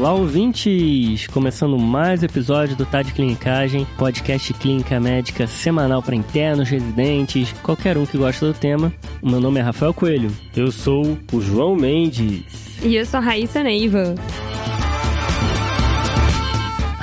Olá, ouvintes! Começando mais episódio do Tá de Clinicagem, podcast clínica médica semanal para internos, residentes, qualquer um que gosta do tema. O meu nome é Rafael Coelho. Eu sou o João Mendes. E eu sou Raíssa Neiva.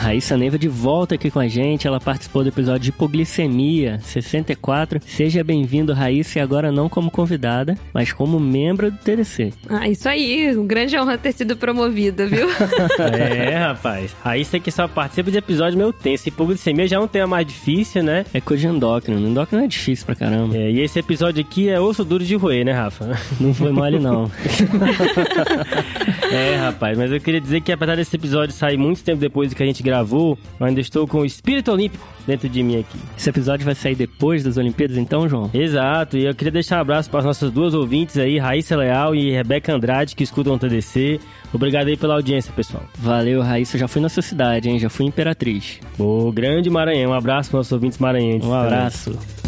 Raíssa Neiva de volta aqui com a gente. Ela participou do episódio de hipoglicemia 64. Seja bem-vindo, Raíssa, e agora não como convidada, mas como membro do TDC. Ah, isso aí. Um grande honra ter sido promovida, viu? é, rapaz. Raíssa que só participa de episódio meio tenso. Hipoglicemia já é um tema mais difícil, né? É coisa de endócrino. Endócrino é difícil pra caramba. É, e esse episódio aqui é osso duro de roer, né, Rafa? Não foi mole, não. é, rapaz. Mas eu queria dizer que apesar desse episódio sair muito tempo depois do que a gente gravou, gravou, eu ainda estou com o espírito olímpico dentro de mim aqui. Esse episódio vai sair depois das Olimpíadas, então, João? Exato, e eu queria deixar um abraço para as nossas duas ouvintes aí, Raíssa Leal e Rebeca Andrade, que escutam o TDC. Obrigado aí pela audiência, pessoal. Valeu, Raíssa. Já fui na sua cidade, hein? Já fui Imperatriz. Ô, grande Maranhão. Um abraço para os nossos ouvintes maranhenses. Um abraço. Também.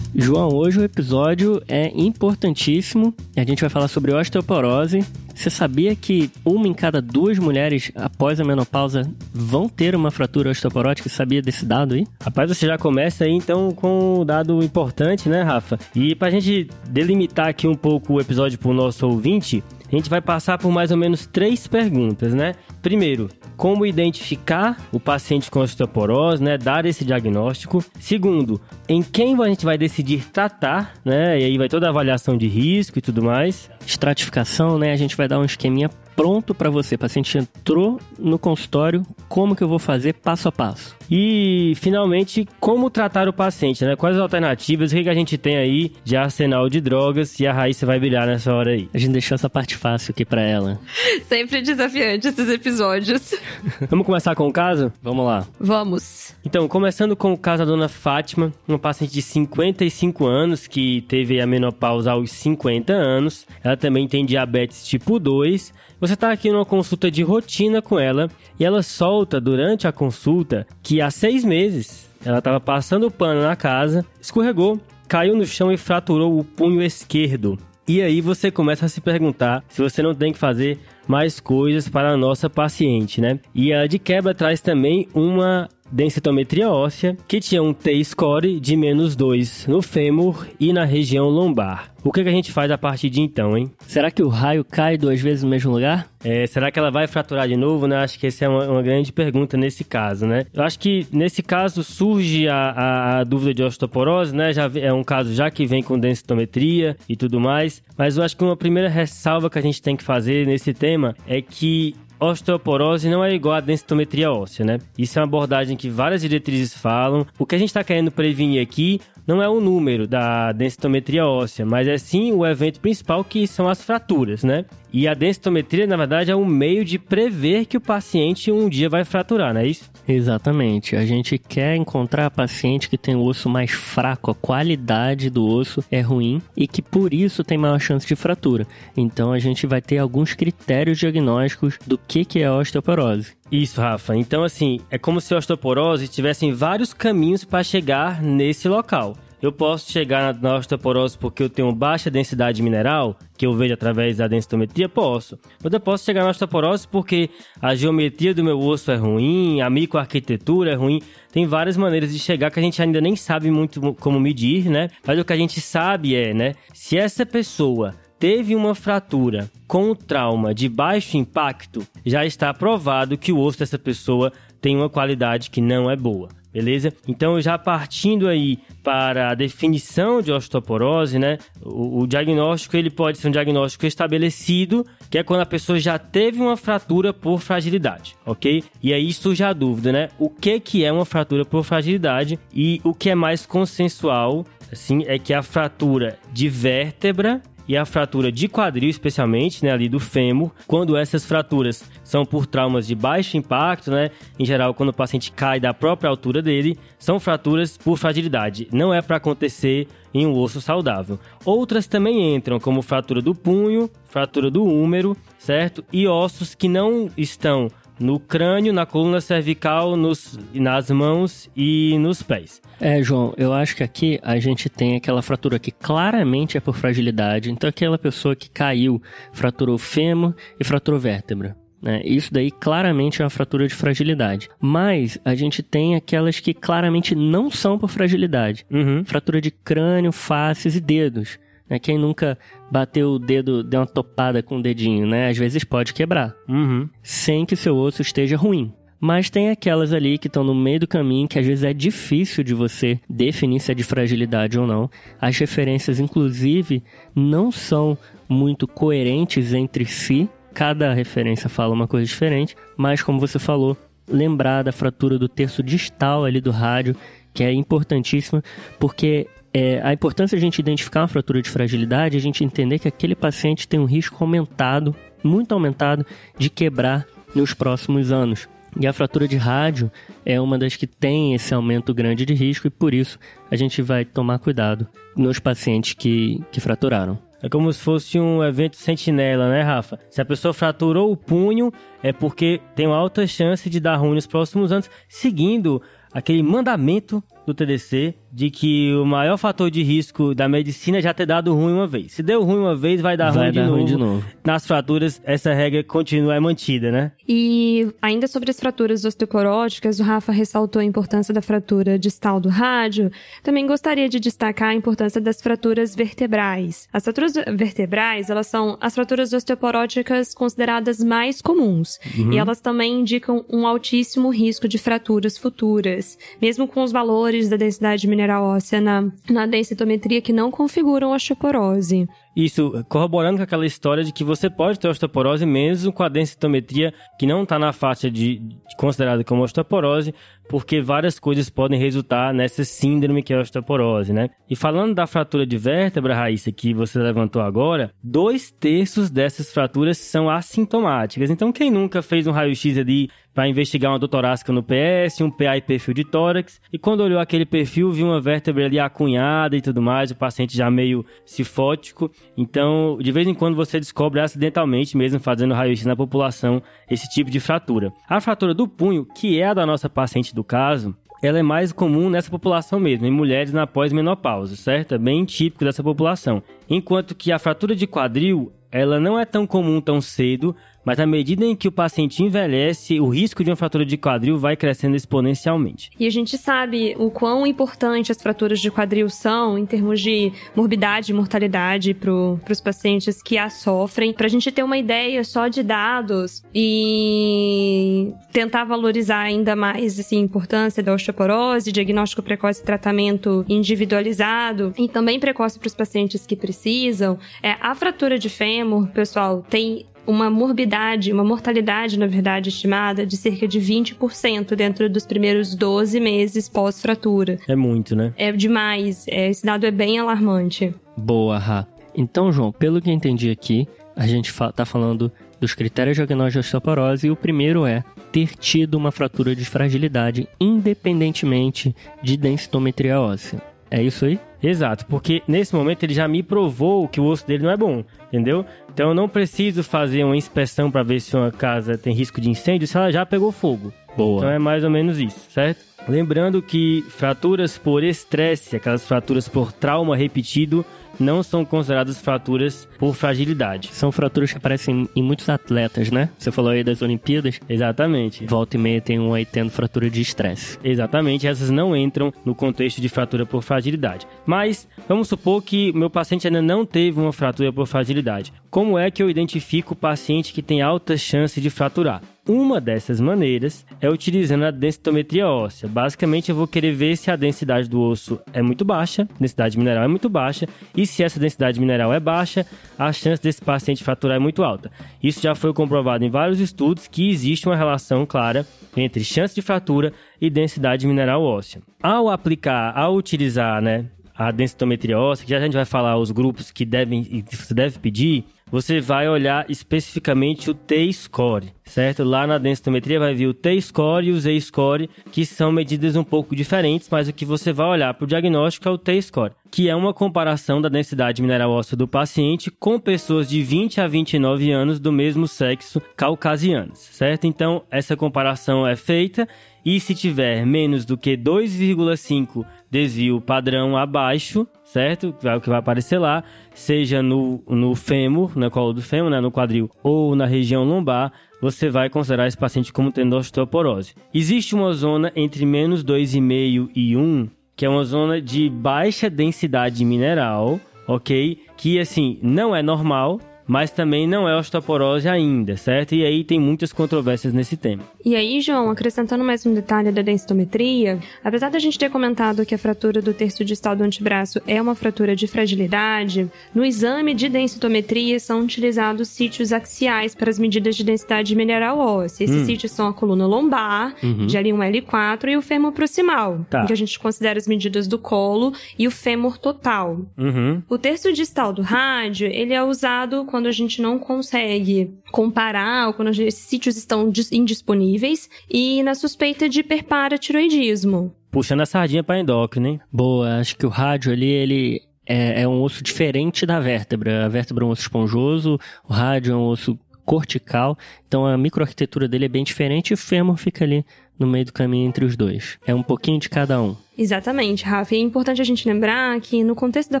João, hoje o episódio é importantíssimo. A gente vai falar sobre osteoporose. Você sabia que uma em cada duas mulheres após a menopausa vão ter uma fratura osteoporótica? Sabia desse dado aí? Rapaz, você já começa aí então com um dado importante, né, Rafa? E pra gente delimitar aqui um pouco o episódio pro nosso ouvinte, a gente vai passar por mais ou menos três perguntas, né? Primeiro, como identificar o paciente com osteoporose, né? Dar esse diagnóstico. Segundo, em quem a gente vai decidir tratar, né? E aí vai toda a avaliação de risco e tudo mais. Estratificação, né? A gente vai dar um esqueminha pronto para você. O paciente entrou no consultório, como que eu vou fazer passo a passo? E, finalmente, como tratar o paciente, né? Quais as alternativas, o que, que a gente tem aí de arsenal de drogas e a Raíssa vai brilhar nessa hora aí. A gente deixou essa parte fácil aqui para ela. Sempre desafiante esses episódios. Vamos começar com o caso? Vamos lá. Vamos. Então, começando com o caso da dona Fátima, uma paciente de 55 anos que teve a menopausa aos 50 anos. Ela também tem diabetes tipo 2 você está aqui numa consulta de rotina com ela e ela solta durante a consulta que há seis meses ela estava passando o pano na casa, escorregou, caiu no chão e fraturou o punho esquerdo. E aí você começa a se perguntar se você não tem que fazer mais coisas para a nossa paciente, né? E a de quebra traz também uma densitometria óssea, que tinha um T-score de menos 2 no fêmur e na região lombar. O que, que, a gente faz a partir de então, hein? Será que o raio cai duas vezes no mesmo lugar? É, será que ela vai fraturar de novo, né? Acho que essa é uma, uma grande pergunta nesse caso, né? Eu acho que nesse caso surge a, a, a, dúvida de osteoporose, né? Já é um caso já que vem com densitometria e tudo mais, mas eu acho que uma primeira ressalva que a gente tem que fazer nesse tema é que osteoporose não é igual a densitometria óssea, né? Isso é uma abordagem que várias diretrizes falam. O que a gente está querendo prevenir aqui não é o número da densitometria óssea, mas é sim o evento principal que são as fraturas, né? E a densitometria, na verdade, é um meio de prever que o paciente um dia vai fraturar, não é isso? Exatamente. A gente quer encontrar paciente que tem o osso mais fraco, a qualidade do osso é ruim e que por isso tem maior chance de fratura. Então a gente vai ter alguns critérios diagnósticos do que, que é a osteoporose. Isso, Rafa. Então, assim, é como se a osteoporose tivessem vários caminhos para chegar nesse local. Eu posso chegar na osteoporose porque eu tenho baixa densidade mineral, que eu vejo através da densitometria? Posso. Mas eu posso chegar na osteoporose porque a geometria do meu osso é ruim, a microarquitetura é ruim. Tem várias maneiras de chegar que a gente ainda nem sabe muito como medir, né? Mas o que a gente sabe é, né? Se essa pessoa teve uma fratura com trauma de baixo impacto, já está provado que o osso dessa pessoa tem uma qualidade que não é boa beleza? Então, já partindo aí para a definição de osteoporose, né? O, o, diagnóstico ele pode ser um diagnóstico estabelecido, que é quando a pessoa já teve uma fratura por fragilidade, ok? E aí surge a dúvida, né? O que que é uma fratura por fragilidade e o que é mais consensual, assim, é que a fratura de vértebra e a fratura de quadril, especialmente, né, ali do fêmur, quando essas fraturas são por traumas de baixo impacto, né, em geral quando o paciente cai da própria altura dele, são fraturas por fragilidade. Não é para acontecer em um osso saudável. Outras também entram, como fratura do punho, fratura do úmero, certo? E ossos que não estão no crânio, na coluna cervical, nos, nas mãos e nos pés. É, João, eu acho que aqui a gente tem aquela fratura que claramente é por fragilidade. Então, aquela pessoa que caiu, fraturou fêmur e fraturou vértebra. Né? Isso daí claramente é uma fratura de fragilidade. Mas a gente tem aquelas que claramente não são por fragilidade. Uhum. Fratura de crânio, faces e dedos. Né? Quem nunca bateu o dedo, deu uma topada com o dedinho, né? Às vezes pode quebrar. Uhum. Sem que seu osso esteja ruim. Mas tem aquelas ali que estão no meio do caminho que às vezes é difícil de você definir se é de fragilidade ou não. As referências, inclusive, não são muito coerentes entre si. Cada referência fala uma coisa diferente, mas como você falou, lembrar da fratura do terço distal ali do rádio, que é importantíssima, porque é, a importância de a gente identificar uma fratura de fragilidade é a gente entender que aquele paciente tem um risco aumentado, muito aumentado, de quebrar nos próximos anos. E a fratura de rádio é uma das que tem esse aumento grande de risco e por isso a gente vai tomar cuidado nos pacientes que, que fraturaram. É como se fosse um evento sentinela, né, Rafa? Se a pessoa fraturou o punho, é porque tem uma alta chance de dar ruim nos próximos anos, seguindo aquele mandamento do TDC de que o maior fator de risco da medicina é já ter dado ruim uma vez. Se deu ruim uma vez, vai dar, vai ruim, dar de ruim novo. de novo. Nas fraturas, essa regra continua é mantida, né? E ainda sobre as fraturas osteoporóticas, o Rafa ressaltou a importância da fratura distal do rádio. Também gostaria de destacar a importância das fraturas vertebrais. As fraturas vertebrais, elas são as fraturas osteoporóticas consideradas mais comuns. E elas também indicam um altíssimo risco de fraturas futuras, mesmo com os valores da densidade mineral óssea na, na densitometria que não configuram osteoporose. Isso corroborando com aquela história de que você pode ter osteoporose mesmo com a densitometria que não está na faixa de, de considerada como osteoporose, porque várias coisas podem resultar nessa síndrome que é a osteoporose, né? E falando da fratura de vértebra, Raíssa, que você levantou agora, dois terços dessas fraturas são assintomáticas. Então, quem nunca fez um raio-x ali para investigar uma torácica no PS, um PA e perfil de tórax, e quando olhou aquele perfil, viu uma vértebra ali acunhada e tudo mais, o paciente já meio cifótico. Então, de vez em quando você descobre acidentalmente, mesmo fazendo raio-x na população, esse tipo de fratura. A fratura do punho, que é a da nossa paciente do caso, ela é mais comum nessa população mesmo, em mulheres na pós-menopausa, certo? É bem típico dessa população. Enquanto que a fratura de quadril, ela não é tão comum tão cedo, mas à medida em que o paciente envelhece, o risco de uma fratura de quadril vai crescendo exponencialmente. E a gente sabe o quão importante as fraturas de quadril são em termos de morbidade e mortalidade para os pacientes que a sofrem. Para a gente ter uma ideia só de dados e tentar valorizar ainda mais assim, a importância da osteoporose, diagnóstico precoce e tratamento individualizado e também precoce para os pacientes que precisam, é, a fratura de fêmur, pessoal, tem uma morbidade, uma mortalidade, na verdade, estimada de cerca de 20% dentro dos primeiros 12 meses pós-fratura. É muito, né? É demais. É, esse dado é bem alarmante. Boa, Ra. Então, João, pelo que eu entendi aqui, a gente fa tá falando dos critérios de diagnóstico de osteoporose e o primeiro é ter tido uma fratura de fragilidade independentemente de densitometria óssea. É isso aí? Exato, porque nesse momento ele já me provou que o osso dele não é bom, entendeu? Então eu não preciso fazer uma inspeção para ver se uma casa tem risco de incêndio se ela já pegou fogo. Boa. Então é mais ou menos isso, certo? Lembrando que fraturas por estresse, aquelas fraturas por trauma repetido, não são consideradas fraturas por fragilidade. São fraturas que aparecem em muitos atletas, né? Você falou aí das Olimpíadas. Exatamente. Volta e meia tem um aí tendo fratura de estresse. Exatamente, essas não entram no contexto de fratura por fragilidade. Mas vamos supor que meu paciente ainda não teve uma fratura por fragilidade. Como é que eu identifico o paciente que tem alta chance de fraturar? Uma dessas maneiras é utilizando a densitometria óssea. Basicamente, eu vou querer ver se a densidade do osso é muito baixa, densidade mineral é muito baixa, e se essa densidade mineral é baixa, a chance desse paciente fraturar é muito alta. Isso já foi comprovado em vários estudos que existe uma relação clara entre chance de fratura e densidade mineral óssea. Ao aplicar, ao utilizar, né, a densitometria óssea, que já a gente vai falar os grupos que devem você deve pedir, você vai olhar especificamente o T-score, certo? Lá na densitometria vai vir o T-score e o Z-score, que são medidas um pouco diferentes, mas o que você vai olhar para o diagnóstico é o T-score, que é uma comparação da densidade mineral óssea do paciente com pessoas de 20 a 29 anos do mesmo sexo caucasianas, certo? Então, essa comparação é feita e se tiver menos do que 2,5 desvio padrão abaixo, certo? É o que vai aparecer lá, seja no, no fêmur, na colo do fêmur, né, no quadril, ou na região lombar, você vai considerar esse paciente como tendo osteoporose. Existe uma zona entre menos 2,5 e 1, que é uma zona de baixa densidade mineral, ok? Que, assim, não é normal, mas também não é osteoporose ainda, certo? E aí tem muitas controvérsias nesse tema. E aí, João, acrescentando mais um detalhe da densitometria, apesar da gente ter comentado que a fratura do terço distal do antebraço é uma fratura de fragilidade, no exame de densitometria são utilizados sítios axiais para as medidas de densidade mineral óssea. Esses hum. sítios são a coluna lombar, uhum. de L1L4 e o fêmur proximal, tá. que a gente considera as medidas do colo e o fêmur total. Uhum. O terço distal do rádio, ele é usado quando a gente não consegue comparar, ou quando esses sítios estão indisponíveis, e na suspeita de hiperparatiroidismo. Puxando a sardinha para endócrino, hein? Boa, acho que o rádio ali, ele é, é um osso diferente da vértebra. A vértebra é um osso esponjoso, o rádio é um osso cortical, então a microarquitetura dele é bem diferente e o fêmur fica ali no meio do caminho entre os dois. É um pouquinho de cada um. Exatamente, Rafa. E é importante a gente lembrar que no contexto da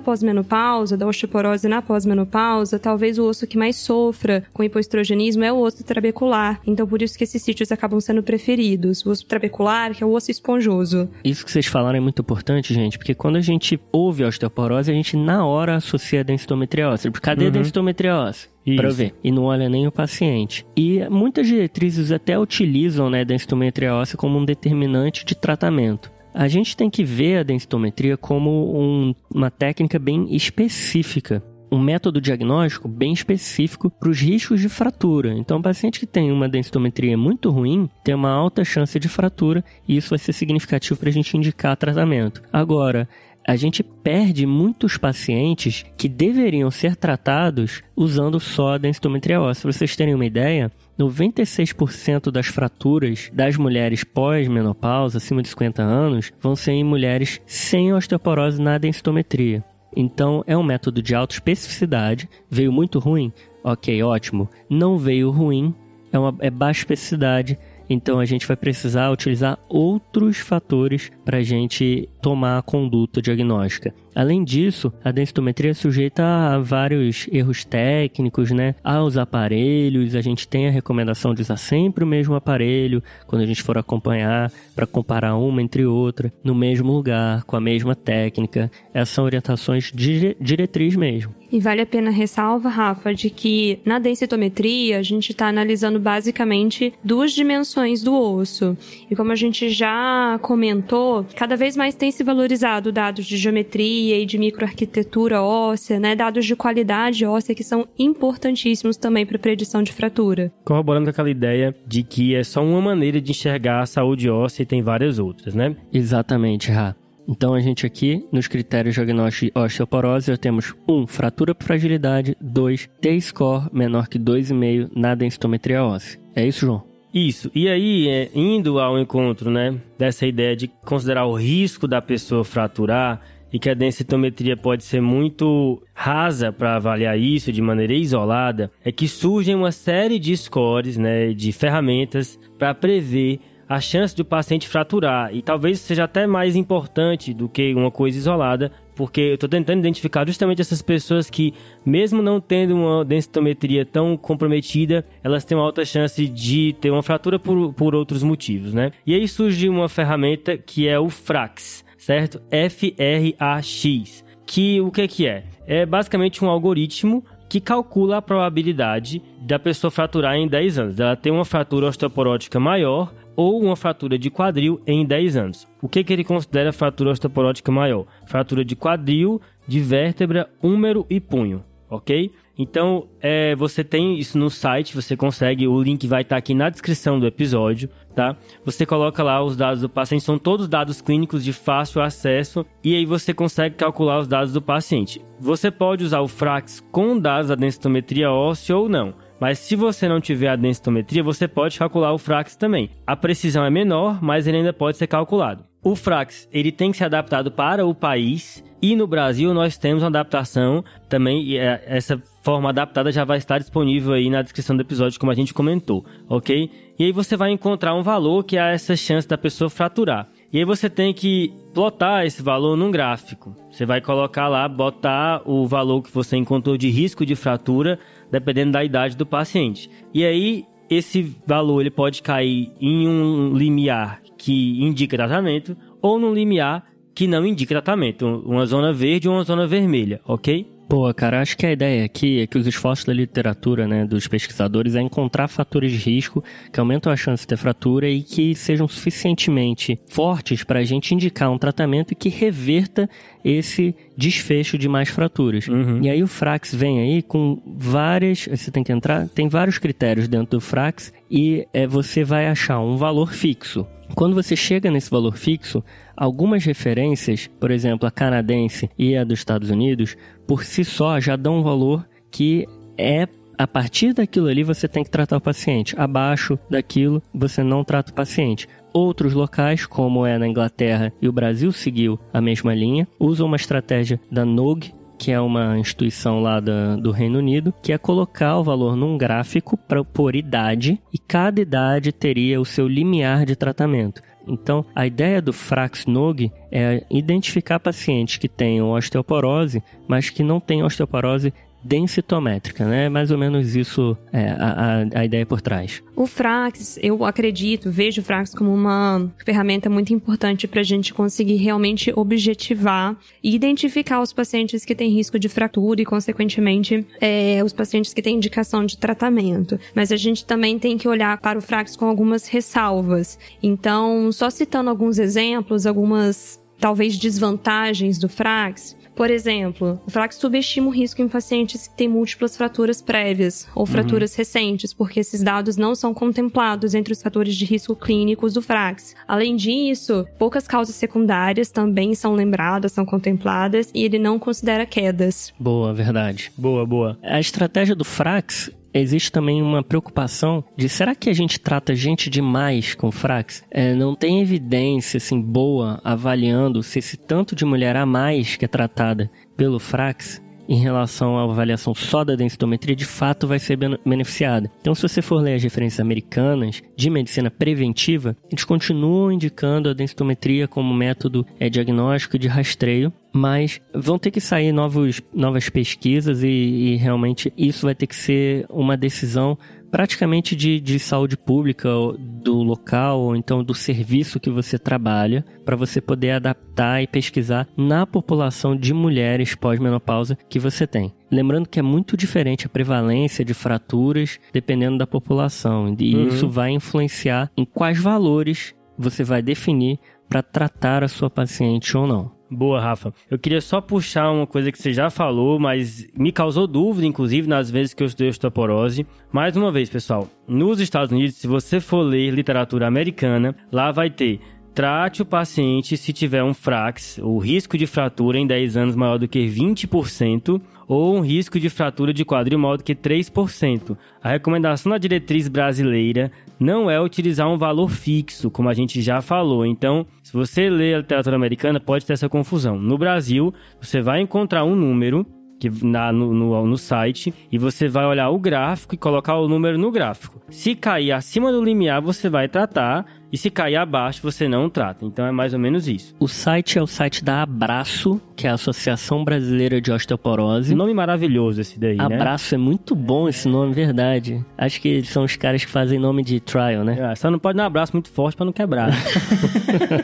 pós-menopausa, da osteoporose na pós-menopausa, talvez o osso que mais sofra com hipoestrogenismo é o osso trabecular. Então, por isso que esses sítios acabam sendo preferidos. O osso trabecular, que é o osso esponjoso. Isso que vocês falaram é muito importante, gente, porque quando a gente ouve a osteoporose, a gente na hora associa a densitometria óssea. Cadê uhum. a densitometria óssea? para ver. E não olha nem o paciente. E muitas diretrizes até utilizam né, a densitometria óssea como um determinante de tratamento. A gente tem que ver a densitometria como um, uma técnica bem específica um método diagnóstico bem específico para os riscos de fratura. Então, o paciente que tem uma densitometria muito ruim tem uma alta chance de fratura e isso vai ser significativo para a gente indicar tratamento. Agora, a gente perde muitos pacientes que deveriam ser tratados usando só a densitometria óssea. Para vocês terem uma ideia, 96% das fraturas das mulheres pós-menopausa, acima de 50 anos, vão ser em mulheres sem osteoporose na densitometria. Então, é um método de alta especificidade. Veio muito ruim? Ok, ótimo. Não veio ruim, é, uma, é baixa especificidade. Então, a gente vai precisar utilizar outros fatores para a gente tomar a conduta diagnóstica. Além disso, a densitometria é sujeita a vários erros técnicos, né? Aos aparelhos, a gente tem a recomendação de usar sempre o mesmo aparelho quando a gente for acompanhar para comparar uma entre outra, no mesmo lugar, com a mesma técnica. Essas são orientações de diretriz mesmo. E vale a pena ressalva, Rafa, de que na densitometria a gente está analisando basicamente duas dimensões do osso. E como a gente já comentou, cada vez mais tem se valorizado dados de geometria e de microarquitetura óssea, né? Dados de qualidade óssea que são importantíssimos também para predição de fratura. Corroborando com aquela ideia de que é só uma maneira de enxergar a saúde óssea e tem várias outras, né? Exatamente, Ra. Então a gente aqui, nos critérios de diagnóstico de osteoporose, já temos 1. Um, fratura por fragilidade. 2. T-score menor que 2,5 na densitometria óssea. É isso, João? Isso. E aí, é, indo ao encontro, né, dessa ideia de considerar o risco da pessoa fraturar, e que a densitometria pode ser muito rasa para avaliar isso de maneira isolada, é que surgem uma série de scores, né, de ferramentas para prever a chance do paciente fraturar e talvez seja até mais importante do que uma coisa isolada, porque eu estou tentando identificar justamente essas pessoas que, mesmo não tendo uma densitometria tão comprometida, elas têm uma alta chance de ter uma fratura por, por outros motivos, né? E aí surge uma ferramenta que é o FRAX, certo? F-R-A-X. Que o que, que é? É basicamente um algoritmo que calcula a probabilidade da pessoa fraturar em 10 anos. Ela tem uma fratura osteoporótica maior ou uma fratura de quadril em 10 anos. O que, que ele considera fratura osteoporótica maior? Fratura de quadril, de vértebra, húmero e punho, ok? Então, é, você tem isso no site, você consegue, o link vai estar aqui na descrição do episódio, tá? Você coloca lá os dados do paciente, são todos dados clínicos de fácil acesso, e aí você consegue calcular os dados do paciente. Você pode usar o Frax com dados da densitometria óssea ou não. Mas se você não tiver a densitometria, você pode calcular o Frax também. A precisão é menor, mas ele ainda pode ser calculado. O Frax, ele tem que ser adaptado para o país e no Brasil nós temos uma adaptação também, é, essa forma adaptada já vai estar disponível aí na descrição do episódio, como a gente comentou, ok? E aí você vai encontrar um valor que é essa chance da pessoa fraturar. E aí você tem que plotar esse valor num gráfico. Você vai colocar lá, botar o valor que você encontrou de risco de fratura, dependendo da idade do paciente. E aí esse valor ele pode cair em um limiar que indica tratamento ou num limiar que não indica tratamento, uma zona verde ou uma zona vermelha, ok? Boa, cara, acho que a ideia aqui é que os esforços da literatura, né, dos pesquisadores é encontrar fatores de risco que aumentam a chance de ter fratura e que sejam suficientemente fortes para a gente indicar um tratamento que reverta esse desfecho de mais fraturas. Uhum. E aí o Frax vem aí com várias, você tem que entrar, tem vários critérios dentro do Frax e é, você vai achar um valor fixo. Quando você chega nesse valor fixo, algumas referências, por exemplo, a canadense e a dos Estados Unidos, por si só já dão um valor que é a partir daquilo ali você tem que tratar o paciente. Abaixo daquilo você não trata o paciente. Outros locais, como é na Inglaterra e o Brasil seguiu a mesma linha, usam uma estratégia da NOG, que é uma instituição lá da, do Reino Unido, que é colocar o valor num gráfico para por idade e cada idade teria o seu limiar de tratamento. Então, a ideia do Frax-Nog é identificar pacientes que tenham osteoporose, mas que não têm osteoporose densitométrica, né? Mais ou menos isso é a, a, a, ideia por trás. O Frax, eu acredito, vejo o Frax como uma ferramenta muito importante para a gente conseguir realmente objetivar e identificar os pacientes que têm risco de fratura e, consequentemente, é, os pacientes que têm indicação de tratamento. Mas a gente também tem que olhar para o Frax com algumas ressalvas. Então, só citando alguns exemplos, algumas talvez desvantagens do Frax, por exemplo, o Frax subestima o risco em pacientes que têm múltiplas fraturas prévias ou uhum. fraturas uhum. recentes, porque esses dados não são contemplados entre os fatores de risco clínicos do Frax. Além disso, poucas causas secundárias também são lembradas, são contempladas e ele não considera quedas. Boa, verdade. Boa, boa. A estratégia do Frax existe também uma preocupação de será que a gente trata gente demais com Frax? É, não tem evidência assim boa avaliando se esse tanto de mulher a mais que é tratada pelo Frax em relação à avaliação só da densitometria, de fato vai ser beneficiada. Então, se você for ler as referências americanas de medicina preventiva, eles continuam indicando a densitometria como método é, diagnóstico de rastreio, mas vão ter que sair novos, novas pesquisas e, e realmente isso vai ter que ser uma decisão praticamente de, de saúde pública do local ou então do serviço que você trabalha para você poder adaptar e pesquisar na população de mulheres pós-menopausa que você tem. Lembrando que é muito diferente a prevalência de fraturas dependendo da população e uhum. isso vai influenciar em quais valores você vai definir para tratar a sua paciente ou não. Boa, Rafa. Eu queria só puxar uma coisa que você já falou, mas me causou dúvida, inclusive, nas vezes que eu estudei osteoporose. Mais uma vez, pessoal, nos Estados Unidos, se você for ler literatura americana, lá vai ter trate o paciente se tiver um frax, o risco de fratura em 10 anos maior do que 20%, ou um risco de fratura de quadril maior do que 3%. A recomendação da diretriz brasileira não é utilizar um valor fixo, como a gente já falou. Então, se você lê a literatura americana, pode ter essa confusão. No Brasil, você vai encontrar um número que na, no, no, no, site e você vai olhar o gráfico e colocar o número no gráfico. Se cair acima do limiar, você vai tratar. E se cair abaixo, você não trata. Então é mais ou menos isso. O site é o site da Abraço, que é a Associação Brasileira de Osteoporose. Nome maravilhoso esse daí, Abraço, né? Abraço é muito bom esse nome, verdade. Acho que são os caras que fazem nome de trial, né? É, só não pode dar um abraço muito forte para não quebrar.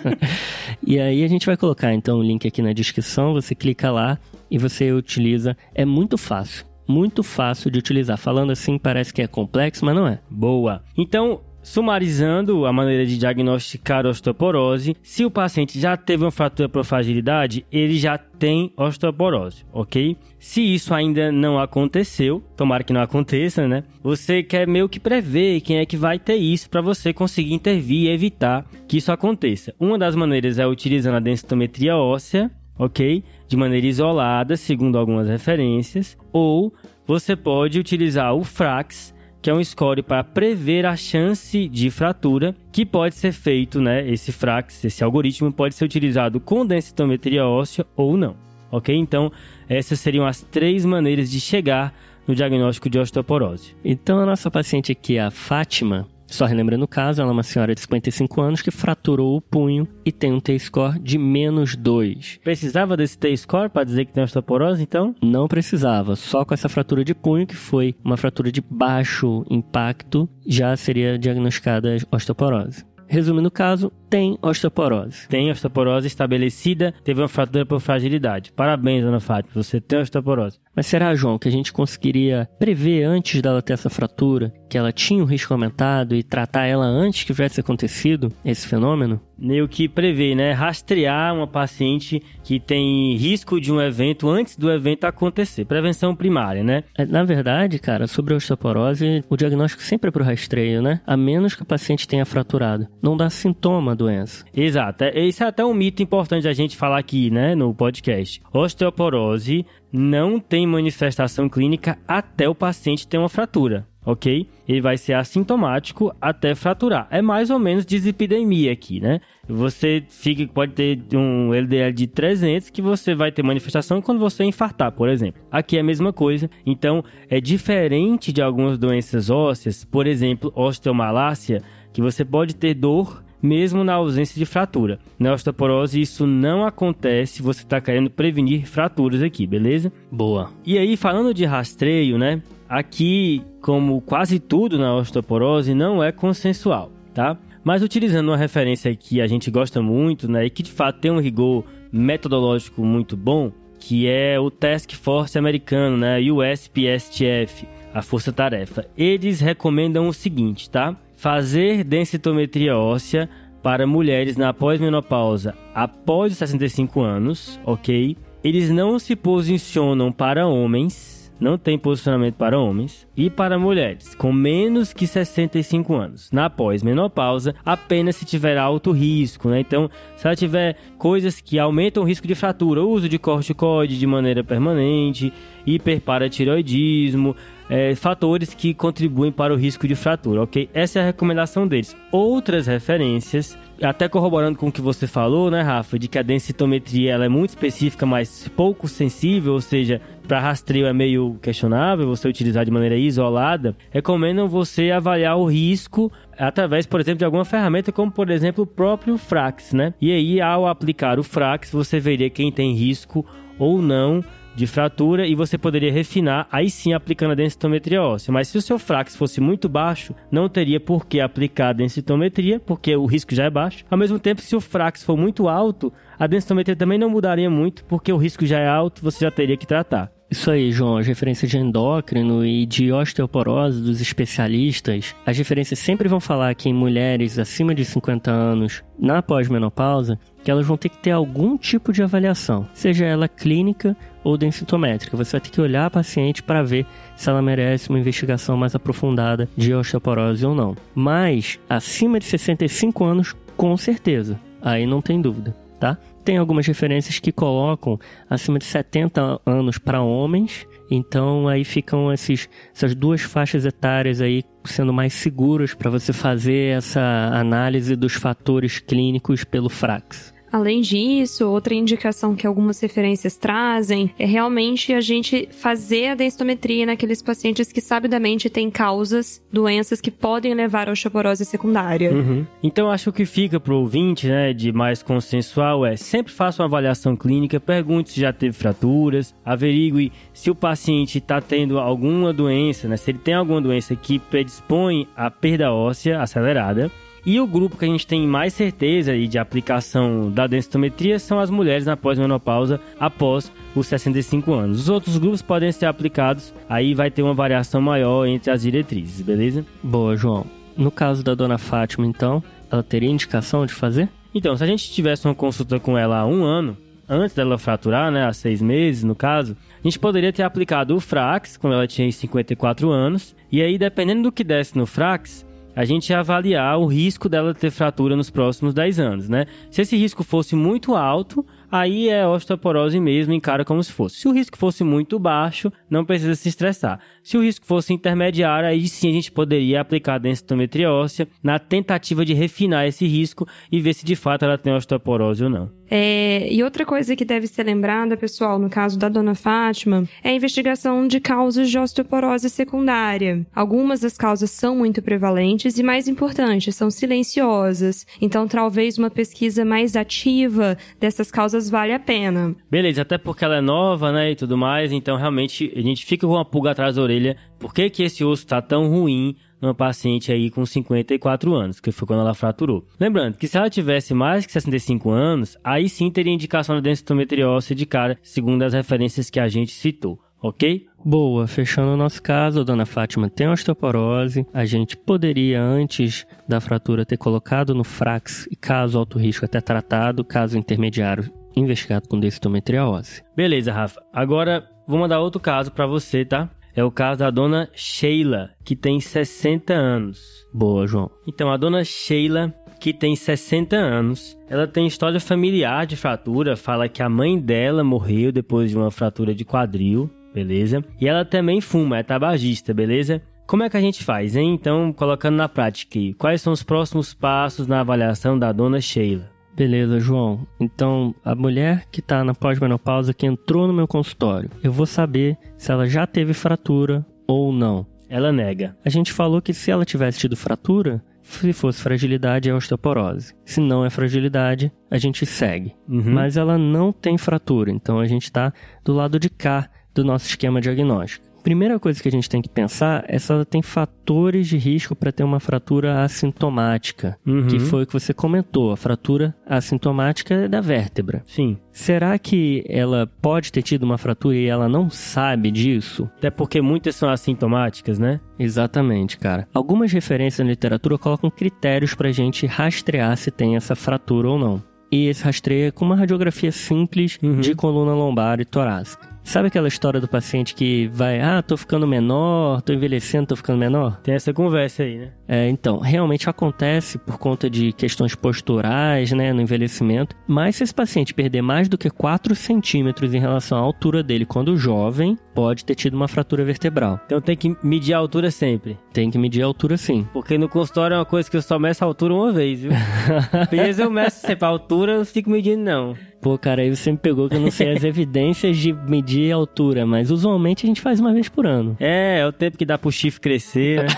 e aí a gente vai colocar então o link aqui na descrição, você clica lá e você utiliza. É muito fácil muito fácil de utilizar. Falando assim, parece que é complexo, mas não é. Boa. Então, Sumarizando a maneira de diagnosticar osteoporose, se o paciente já teve uma fratura por fragilidade, ele já tem osteoporose, ok? Se isso ainda não aconteceu, tomara que não aconteça, né? Você quer meio que prever quem é que vai ter isso para você conseguir intervir e evitar que isso aconteça. Uma das maneiras é utilizando a densitometria óssea, ok? De maneira isolada, segundo algumas referências, ou você pode utilizar o FRAX que é um score para prever a chance de fratura, que pode ser feito, né? Esse FRAX, esse algoritmo pode ser utilizado com densitometria óssea ou não, ok? Então, essas seriam as três maneiras de chegar no diagnóstico de osteoporose. Então, a nossa paciente aqui, a Fátima, só relembrando o caso, ela é uma senhora de 55 anos que fraturou o punho e tem um T-score de menos 2. Precisava desse T-score para dizer que tem osteoporose, então? Não precisava, só com essa fratura de punho, que foi uma fratura de baixo impacto, já seria diagnosticada osteoporose. Resumindo o caso, tem osteoporose. Tem osteoporose estabelecida, teve uma fratura por fragilidade. Parabéns, dona Fátima, você tem osteoporose. Mas será, João, que a gente conseguiria prever antes dela ter essa fratura, que ela tinha um risco aumentado e tratar ela antes que tivesse acontecido esse fenômeno? Meio que prever, né? Rastrear uma paciente que tem risco de um evento antes do evento acontecer. Prevenção primária, né? É, na verdade, cara, sobre a osteoporose, o diagnóstico sempre é pro rastreio, né? A menos que a paciente tenha fraturado. Não dá sintoma a doença. Exato. Esse é até um mito importante a gente falar aqui, né, no podcast. Osteoporose não tem manifestação clínica até o paciente ter uma fratura, ok? Ele vai ser assintomático até fraturar. É mais ou menos disipidemia aqui, né? Você fica, pode ter um LDL de 300 que você vai ter manifestação quando você infartar, por exemplo. Aqui é a mesma coisa. Então, é diferente de algumas doenças ósseas, por exemplo, osteomalácia, que você pode ter dor mesmo na ausência de fratura. Na osteoporose, isso não acontece, você está querendo prevenir fraturas aqui, beleza? Boa. E aí, falando de rastreio, né? Aqui, como quase tudo na osteoporose, não é consensual, tá? Mas utilizando uma referência que a gente gosta muito, né, e que de fato tem um rigor metodológico muito bom, que é o Task Force americano, né, USPSTF, a Força Tarefa. Eles recomendam o seguinte, tá? Fazer densitometria óssea para mulheres na pós-menopausa após os 65 anos, ok? Eles não se posicionam para homens, não tem posicionamento para homens, e para mulheres com menos que 65 anos. Na pós-menopausa, apenas se tiver alto risco, né? Então, se ela tiver coisas que aumentam o risco de fratura, uso de corticoide de maneira permanente, hiperparatiroidismo, é, fatores que contribuem para o risco de fratura, ok? Essa é a recomendação deles. Outras referências, até corroborando com o que você falou, né, Rafa, de que a densitometria ela é muito específica, mas pouco sensível, ou seja, para rastreio é meio questionável você utilizar de maneira isolada, recomendam você avaliar o risco através, por exemplo, de alguma ferramenta como, por exemplo, o próprio Frax, né? E aí, ao aplicar o Frax, você veria quem tem risco ou não de fratura e você poderia refinar aí sim aplicando a densitometria óssea. Mas se o seu frax fosse muito baixo, não teria por que aplicar a densitometria, porque o risco já é baixo. Ao mesmo tempo, se o frax for muito alto, a densitometria também não mudaria muito, porque o risco já é alto, você já teria que tratar. Isso aí, João, as referências de endócrino e de osteoporose dos especialistas, as referências sempre vão falar que em mulheres acima de 50 anos, na pós-menopausa, que elas vão ter que ter algum tipo de avaliação, seja ela clínica ou densitométrica. Você vai ter que olhar a paciente para ver se ela merece uma investigação mais aprofundada de osteoporose ou não. Mas acima de 65 anos, com certeza. Aí não tem dúvida, tá? Tem algumas referências que colocam acima de 70 anos para homens, então aí ficam esses, essas duas faixas etárias aí sendo mais seguras para você fazer essa análise dos fatores clínicos pelo Frax. Além disso, outra indicação que algumas referências trazem é realmente a gente fazer a densitometria naqueles pacientes que sabidamente têm causas, doenças que podem levar à osteoporose secundária. Uhum. Então, acho que fica pro ouvinte, né, de mais consensual é sempre faça uma avaliação clínica, pergunte se já teve fraturas, averigue se o paciente está tendo alguma doença, né, se ele tem alguma doença que predispõe à perda óssea acelerada. E o grupo que a gente tem mais certeza de aplicação da densitometria são as mulheres na pós-menopausa após os 65 anos. Os outros grupos podem ser aplicados, aí vai ter uma variação maior entre as diretrizes, beleza? Boa, João. No caso da dona Fátima, então, ela teria indicação de fazer? Então, se a gente tivesse uma consulta com ela há um ano, antes dela fraturar, né, há seis meses no caso, a gente poderia ter aplicado o Frax quando ela tinha 54 anos, e aí dependendo do que desse no Frax, a gente ia avaliar o risco dela ter fratura nos próximos 10 anos, né? Se esse risco fosse muito alto, aí é osteoporose mesmo, encara como se fosse. Se o risco fosse muito baixo, não precisa se estressar. Se o risco fosse intermediário, aí sim a gente poderia aplicar a densitometria óssea na tentativa de refinar esse risco e ver se de fato ela tem osteoporose ou não. É, e outra coisa que deve ser lembrada, pessoal, no caso da dona Fátima, é a investigação de causas de osteoporose secundária. Algumas das causas são muito prevalentes e, mais importante, são silenciosas. Então, talvez uma pesquisa mais ativa dessas causas vale a pena. Beleza, até porque ela é nova, né, e tudo mais, então realmente a gente fica com uma pulga atrás da orelha. Por que, que esse osso tá tão ruim? numa paciente aí com 54 anos, que foi quando ela fraturou. Lembrando que se ela tivesse mais que 65 anos, aí sim teria indicação de densitometria óssea de cara, segundo as referências que a gente citou, ok? Boa, fechando o nosso caso, a dona Fátima tem osteoporose. A gente poderia, antes da fratura, ter colocado no Frax e caso alto risco até tratado, caso intermediário investigado com densitometria óssea. Beleza, Rafa. Agora vou mandar outro caso para você, tá? É o caso da dona Sheila, que tem 60 anos. Boa, João. Então, a dona Sheila, que tem 60 anos, ela tem história familiar de fratura, fala que a mãe dela morreu depois de uma fratura de quadril, beleza? E ela também fuma, é tabagista, beleza? Como é que a gente faz, hein? Então, colocando na prática, quais são os próximos passos na avaliação da dona Sheila? Beleza, João. Então, a mulher que está na pós-menopausa que entrou no meu consultório, eu vou saber se ela já teve fratura ou não. Ela nega. A gente falou que se ela tivesse tido fratura, se fosse fragilidade, é osteoporose. Se não é fragilidade, a gente segue. Uhum. Mas ela não tem fratura, então a gente está do lado de cá do nosso esquema diagnóstico. Primeira coisa que a gente tem que pensar é se ela tem fatores de risco para ter uma fratura assintomática, uhum. que foi o que você comentou, a fratura assintomática é da vértebra. Sim. Será que ela pode ter tido uma fratura e ela não sabe disso? Até porque muitas são assintomáticas, né? Exatamente, cara. Algumas referências na literatura colocam critérios para a gente rastrear se tem essa fratura ou não. E esse rastreio é com uma radiografia simples uhum. de coluna lombar e torácica. Sabe aquela história do paciente que vai, ah, tô ficando menor, tô envelhecendo, tô ficando menor? Tem essa conversa aí, né? É, então, realmente acontece por conta de questões posturais, né, no envelhecimento. Mas se esse paciente perder mais do que 4 centímetros em relação à altura dele quando jovem, pode ter tido uma fratura vertebral. Então tem que medir a altura sempre. Tem que medir a altura sim. Porque no consultório é uma coisa que eu só meço a altura uma vez, viu? Às vezes eu meço sempre a altura, eu não fico medindo não. Pô, cara, aí você me pegou que eu não sei as evidências de medir a altura, mas usualmente a gente faz uma vez por ano. É, é o tempo que dá pro chifre crescer, né?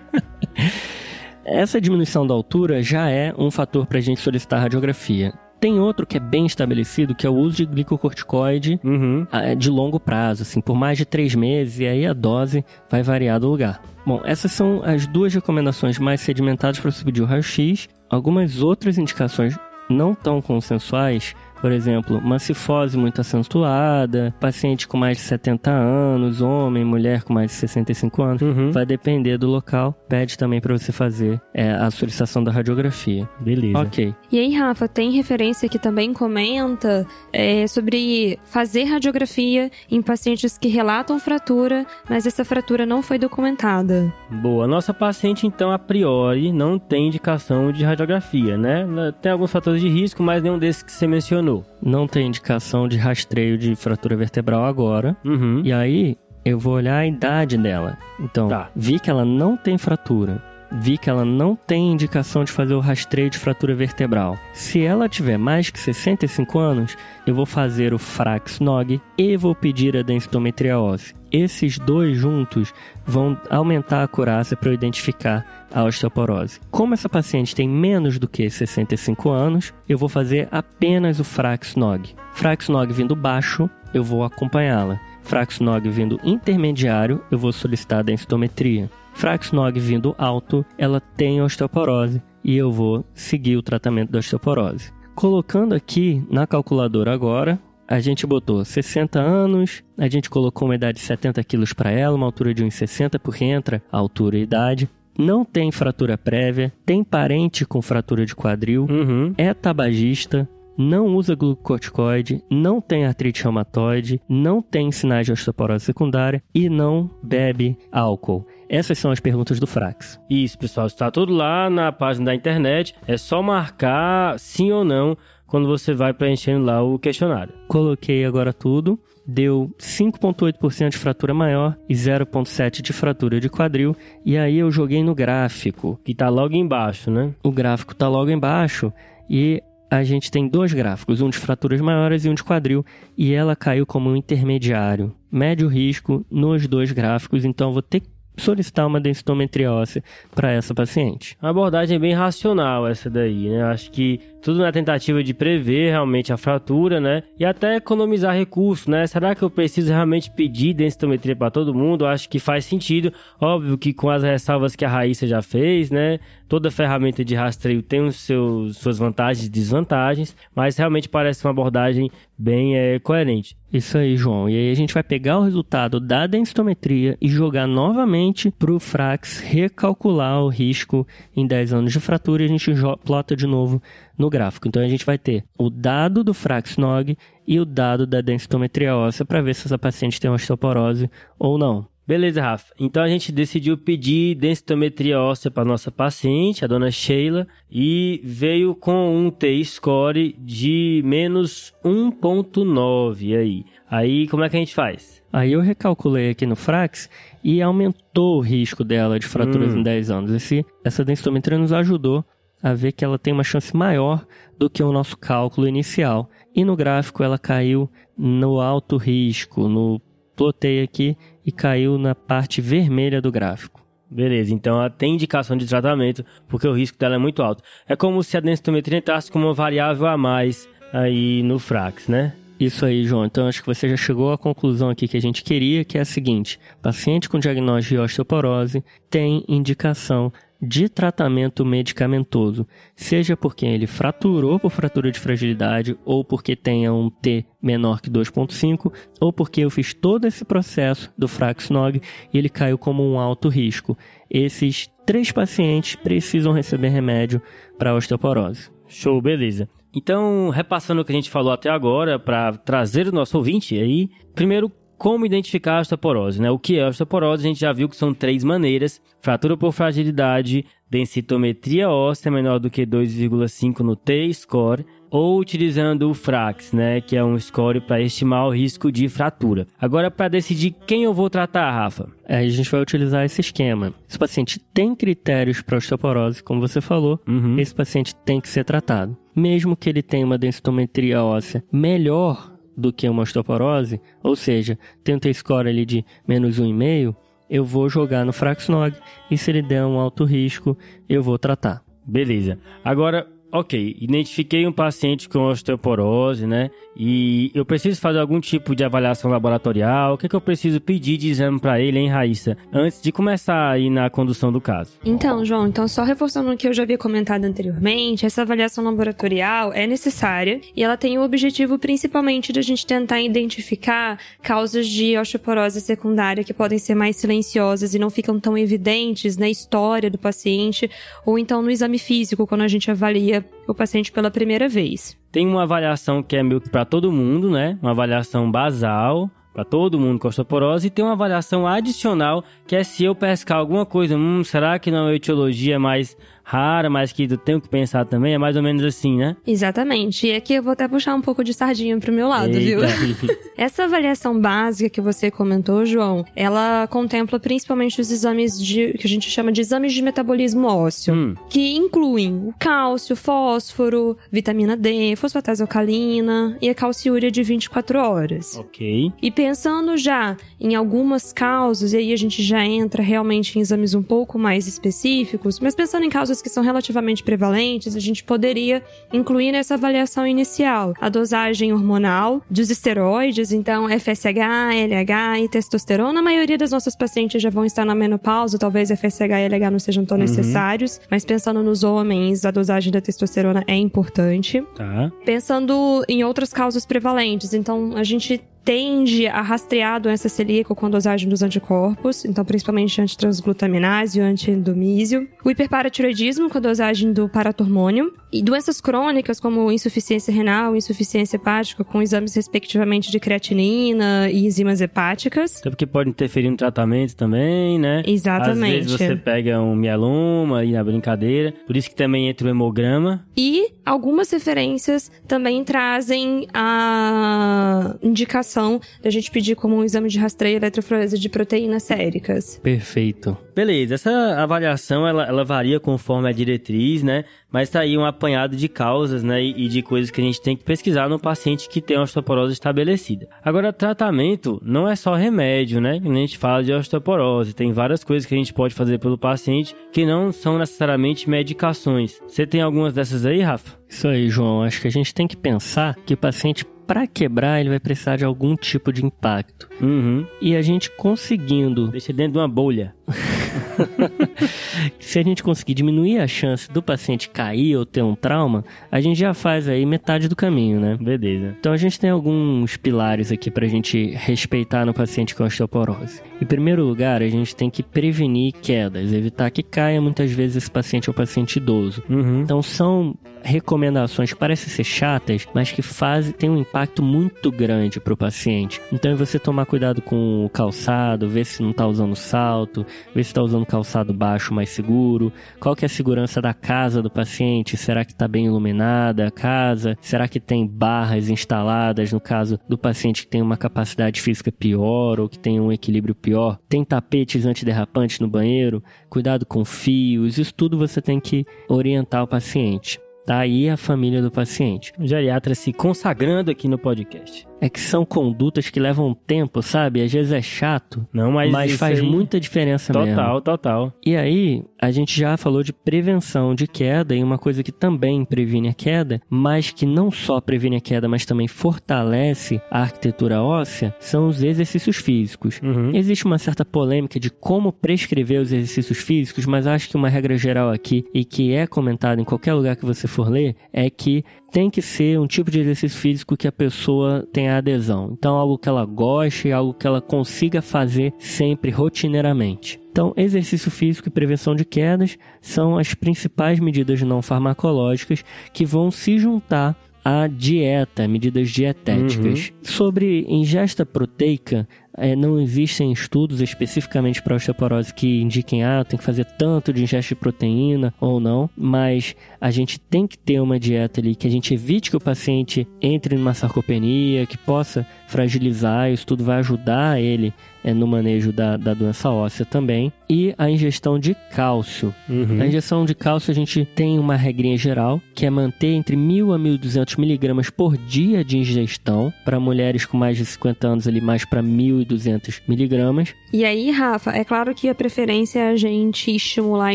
Essa diminuição da altura já é um fator para a gente solicitar radiografia. Tem outro que é bem estabelecido, que é o uso de glicocorticoide uhum. de longo prazo, assim, por mais de três meses, e aí a dose vai variar do lugar. Bom, essas são as duas recomendações mais sedimentadas para subir o raio-x. Algumas outras indicações não tão consensuais, por exemplo, uma cifose muito acentuada, paciente com mais de 70 anos, homem, mulher com mais de 65 anos, uhum. vai depender do local. Pede também para você fazer é, a solicitação da radiografia. Beleza. Ok. E aí, Rafa, tem referência que também comenta é, sobre fazer radiografia em pacientes que relatam fratura, mas essa fratura não foi documentada. Boa. Nossa paciente, então, a priori, não tem indicação de radiografia, né? Tem alguns fatores de risco, mas nenhum desses que você mencionou não tem indicação de rastreio de fratura vertebral agora. Uhum. E aí, eu vou olhar a idade dela. Então, tá. vi que ela não tem fratura. Vi que ela não tem indicação de fazer o rastreio de fratura vertebral. Se ela tiver mais que 65 anos, eu vou fazer o Frax-Nog e vou pedir a densitometria óssea. Esses dois juntos vão aumentar a acurácia para eu identificar a osteoporose. Como essa paciente tem menos do que 65 anos, eu vou fazer apenas o Frax-Nog. Frax-Nog vindo baixo, eu vou acompanhá-la. Frax-Nog vindo intermediário, eu vou solicitar a densitometria. Frax-Nog vindo alto, ela tem osteoporose e eu vou seguir o tratamento da osteoporose. Colocando aqui na calculadora agora, a gente botou 60 anos, a gente colocou uma idade de 70 quilos para ela, uma altura de 1,60 porque entra a altura e idade. não tem fratura prévia, tem parente com fratura de quadril, Uhum. é tabagista, não usa glucocorticoide, não tem artrite reumatoide, não tem sinais de osteoporose secundária e não bebe álcool. Essas são as perguntas do Frax. Isso, pessoal, está tudo lá na página da internet. É só marcar sim ou não quando você vai preenchendo lá o questionário. Coloquei agora tudo, deu 5,8% de fratura maior e 0,7% de fratura de quadril, e aí eu joguei no gráfico. Que tá logo embaixo, né? O gráfico tá logo embaixo e a gente tem dois gráficos, um de fraturas maiores e um de quadril, e ela caiu como um intermediário, médio risco nos dois gráficos, então vou ter que solicitar uma densitometria óssea para essa paciente. A abordagem é bem racional essa daí, né? Acho que tudo na tentativa de prever realmente a fratura, né? E até economizar recursos, né? Será que eu preciso realmente pedir densitometria para todo mundo? Acho que faz sentido. Óbvio que com as ressalvas que a Raíssa já fez, né? Toda ferramenta de rastreio tem os seus, suas vantagens e desvantagens, mas realmente parece uma abordagem bem é, coerente. Isso aí, João. E aí a gente vai pegar o resultado da densitometria e jogar novamente para o Frax recalcular o risco em 10 anos de fratura e a gente plota de novo no gráfico. Então a gente vai ter o dado do Frax-Nog e o dado da densitometria óssea para ver se essa paciente tem osteoporose ou não. Beleza, Rafa. Então a gente decidiu pedir densitometria óssea para nossa paciente, a dona Sheila, e veio com um T-score de menos 1.9 aí. Aí como é que a gente faz? Aí eu recalculei aqui no Frax e aumentou o risco dela de fraturas Hum. em 10 anos. Esse, essa densitometria nos ajudou a ver que ela tem uma chance maior do que o nosso cálculo inicial. E no gráfico ela caiu no alto risco, no plotei aqui e caiu na parte vermelha do gráfico. Beleza, então ela tem indicação de tratamento, porque o risco dela é muito alto. É como se a densitometria entrasse como uma variável a mais aí no Frax, né? Isso aí, João. Então acho que você já chegou à conclusão aqui que a gente queria, que é a seguinte: paciente com diagnóstico de osteoporose tem indicação de tratamento medicamentoso, seja porque ele fraturou por fratura de fragilidade, ou porque tenha um T menor que 2.5, ou porque eu fiz todo esse processo do Fraxnog e ele caiu como um alto risco. Esses três pacientes precisam receber remédio para osteoporose. Show, beleza. Então, repassando o que a gente falou até agora, para trazer o nosso ouvinte aí, primeiro, como identificar a osteoporose, né? O que é a osteoporose? A gente já viu que são três maneiras: fratura por fragilidade, densitometria óssea menor do que 2,5 no T-score, ou utilizando o Frax, né, que é um score para estimar o risco de fratura. Agora, para decidir quem eu vou tratar, Rafa. Aí a gente vai utilizar esse esquema. Se o paciente tem critérios para osteoporose, como você falou, Uhum. esse paciente tem que ser tratado. Mesmo que ele tenha uma densitometria óssea melhor do que uma osteoporose, ou seja, tem um T-score ali de menos 1,5, eu vou jogar no Fraxnog e se ele der um alto risco, eu vou tratar. Beleza. Agora, ok, identifiquei um paciente com osteoporose, né? E eu preciso fazer algum tipo de avaliação laboratorial. O que, que eu preciso pedir de exame para ele, hein, Raíssa? Antes de começar aí na condução do caso. Então, João, então só reforçando o que eu já havia comentado anteriormente, essa avaliação laboratorial é necessária e ela tem o objetivo principalmente de a gente tentar identificar causas de osteoporose secundária que podem ser mais silenciosas e não ficam tão evidentes na história do paciente ou então no exame físico quando a gente avalia o paciente pela primeira vez. Tem uma avaliação que é meio que para todo mundo, né? Uma avaliação basal para todo mundo com osteoporose e tem uma avaliação adicional que é se eu pescar alguma coisa, hum, será que não é etiologia mais rara, mas que eu tenho que pensar também? É mais ou menos assim, né? Exatamente. E aqui eu vou até puxar um pouco de sardinha pro meu lado, viu? Eita. Essa avaliação básica que você comentou, João, ela contempla principalmente os exames de, que a gente chama de exames de metabolismo ósseo, Hum. que incluem o cálcio, fósforo, vitamina D, fosfatase alcalina e a calciúria de 24 horas. ok. E pensando já em algumas causas, e aí a gente já entra realmente em exames um pouco mais específicos, mas pensando em causas que são relativamente prevalentes, a gente poderia incluir nessa avaliação inicial a dosagem hormonal dos esteroides, então FSH, LH e testosterona. A maioria das nossas pacientes já vão estar na menopausa, talvez FSH e LH não sejam tão necessários, mas pensando nos homens, a dosagem da testosterona é importante Tá. pensando em outras causas prevalentes. Então, a gente tende a rastrear a doença celíaca com a dosagem dos anticorpos, então principalmente antitransglutaminase e antiendomísio. O hiperparatiroidismo com a dosagem do paratormônio. E doenças crônicas como insuficiência renal, insuficiência hepática, com exames respectivamente de creatinina e enzimas hepáticas. Até porque pode interferir no tratamento também, né? Exatamente. Às vezes você pega um mieloma aí na brincadeira, por isso que também entra o hemograma. E algumas referências também trazem a indicação da gente pedir como um exame de rastreio eletroforese de proteínas séricas. Perfeito. Beleza, essa avaliação ela, ela varia conforme a diretriz, né? Mas tá aí um apanhado de causas, né? E de coisas que a gente tem que pesquisar no paciente que tem osteoporose estabelecida. Agora, tratamento não é só remédio, né? Quando a gente fala de osteoporose, tem várias coisas que a gente pode fazer pelo paciente que não são necessariamente medicações. Você tem algumas dessas aí, Rafa? Isso aí, João. Acho que a gente tem que pensar que o paciente para quebrar, ele vai precisar de algum tipo de impacto. Uhum. E a gente conseguindo. Deixa dentro de uma bolha. Se a gente conseguir diminuir a chance do paciente cair ou ter um trauma, a gente já faz aí metade do caminho, né? Beleza. Então a gente tem alguns pilares aqui pra gente respeitar no paciente com osteoporose. Em primeiro lugar, a gente tem que prevenir quedas, evitar que caia. Muitas vezes esse paciente é um paciente idoso. Uhum. Então são recomendações que parecem ser chatas, mas que fazem tem um impacto muito grande para o paciente. Então é você tomar cuidado com o calçado, ver se não está usando salto, ver se está usando calçado baixo mais seguro, qual que é a segurança da casa do paciente, será que está bem iluminada a casa, será que tem barras instaladas no caso do paciente que tem uma capacidade física pior ou que tem um equilíbrio pior, tem tapetes antiderrapantes no banheiro, cuidado com fios, isso tudo você tem que orientar o paciente. Tá aí a família do paciente. O geriatra se consagrando aqui no podcast. É que são condutas que levam tempo, sabe? Às vezes é chato. Não, mas, mas isso faz aí- muita diferença Total, mesmo. total. E aí, a gente já falou de prevenção de queda e uma coisa que também previne a queda, mas que não só previne a queda, mas também fortalece a arquitetura óssea, são os exercícios físicos. Uhum. Existe uma certa polêmica de como prescrever os exercícios físicos, mas acho que uma regra geral aqui e que é comentada em qualquer lugar que você for ler é que tem que ser um tipo de exercício físico que a pessoa tenha adesão. Então, algo que ela goste, algo que ela consiga fazer sempre, rotineiramente. Então, exercício físico e prevenção de quedas são as principais medidas não farmacológicas que vão se juntar à dieta, medidas dietéticas. Sobre ingesta proteica, eh, não existem estudos especificamente para osteoporose que indiquem, ah, tem que fazer tanto de ingesta de proteína ou não, mas a gente tem que ter uma dieta ali que a gente evite que o paciente entre numa sarcopenia, que possa fragilizar, isso tudo vai ajudar ele eh, no manejo da, da doença óssea também. E a ingestão de cálcio. Uhum. Na injeção de cálcio, a gente tem uma regrinha geral, que é manter entre 1.000 a 1.200 miligramas por dia de ingestão. Para mulheres com mais de 50 anos, ali mais para 1.200 miligramas. E aí, Rafa, é claro que a preferência é a gente estimular a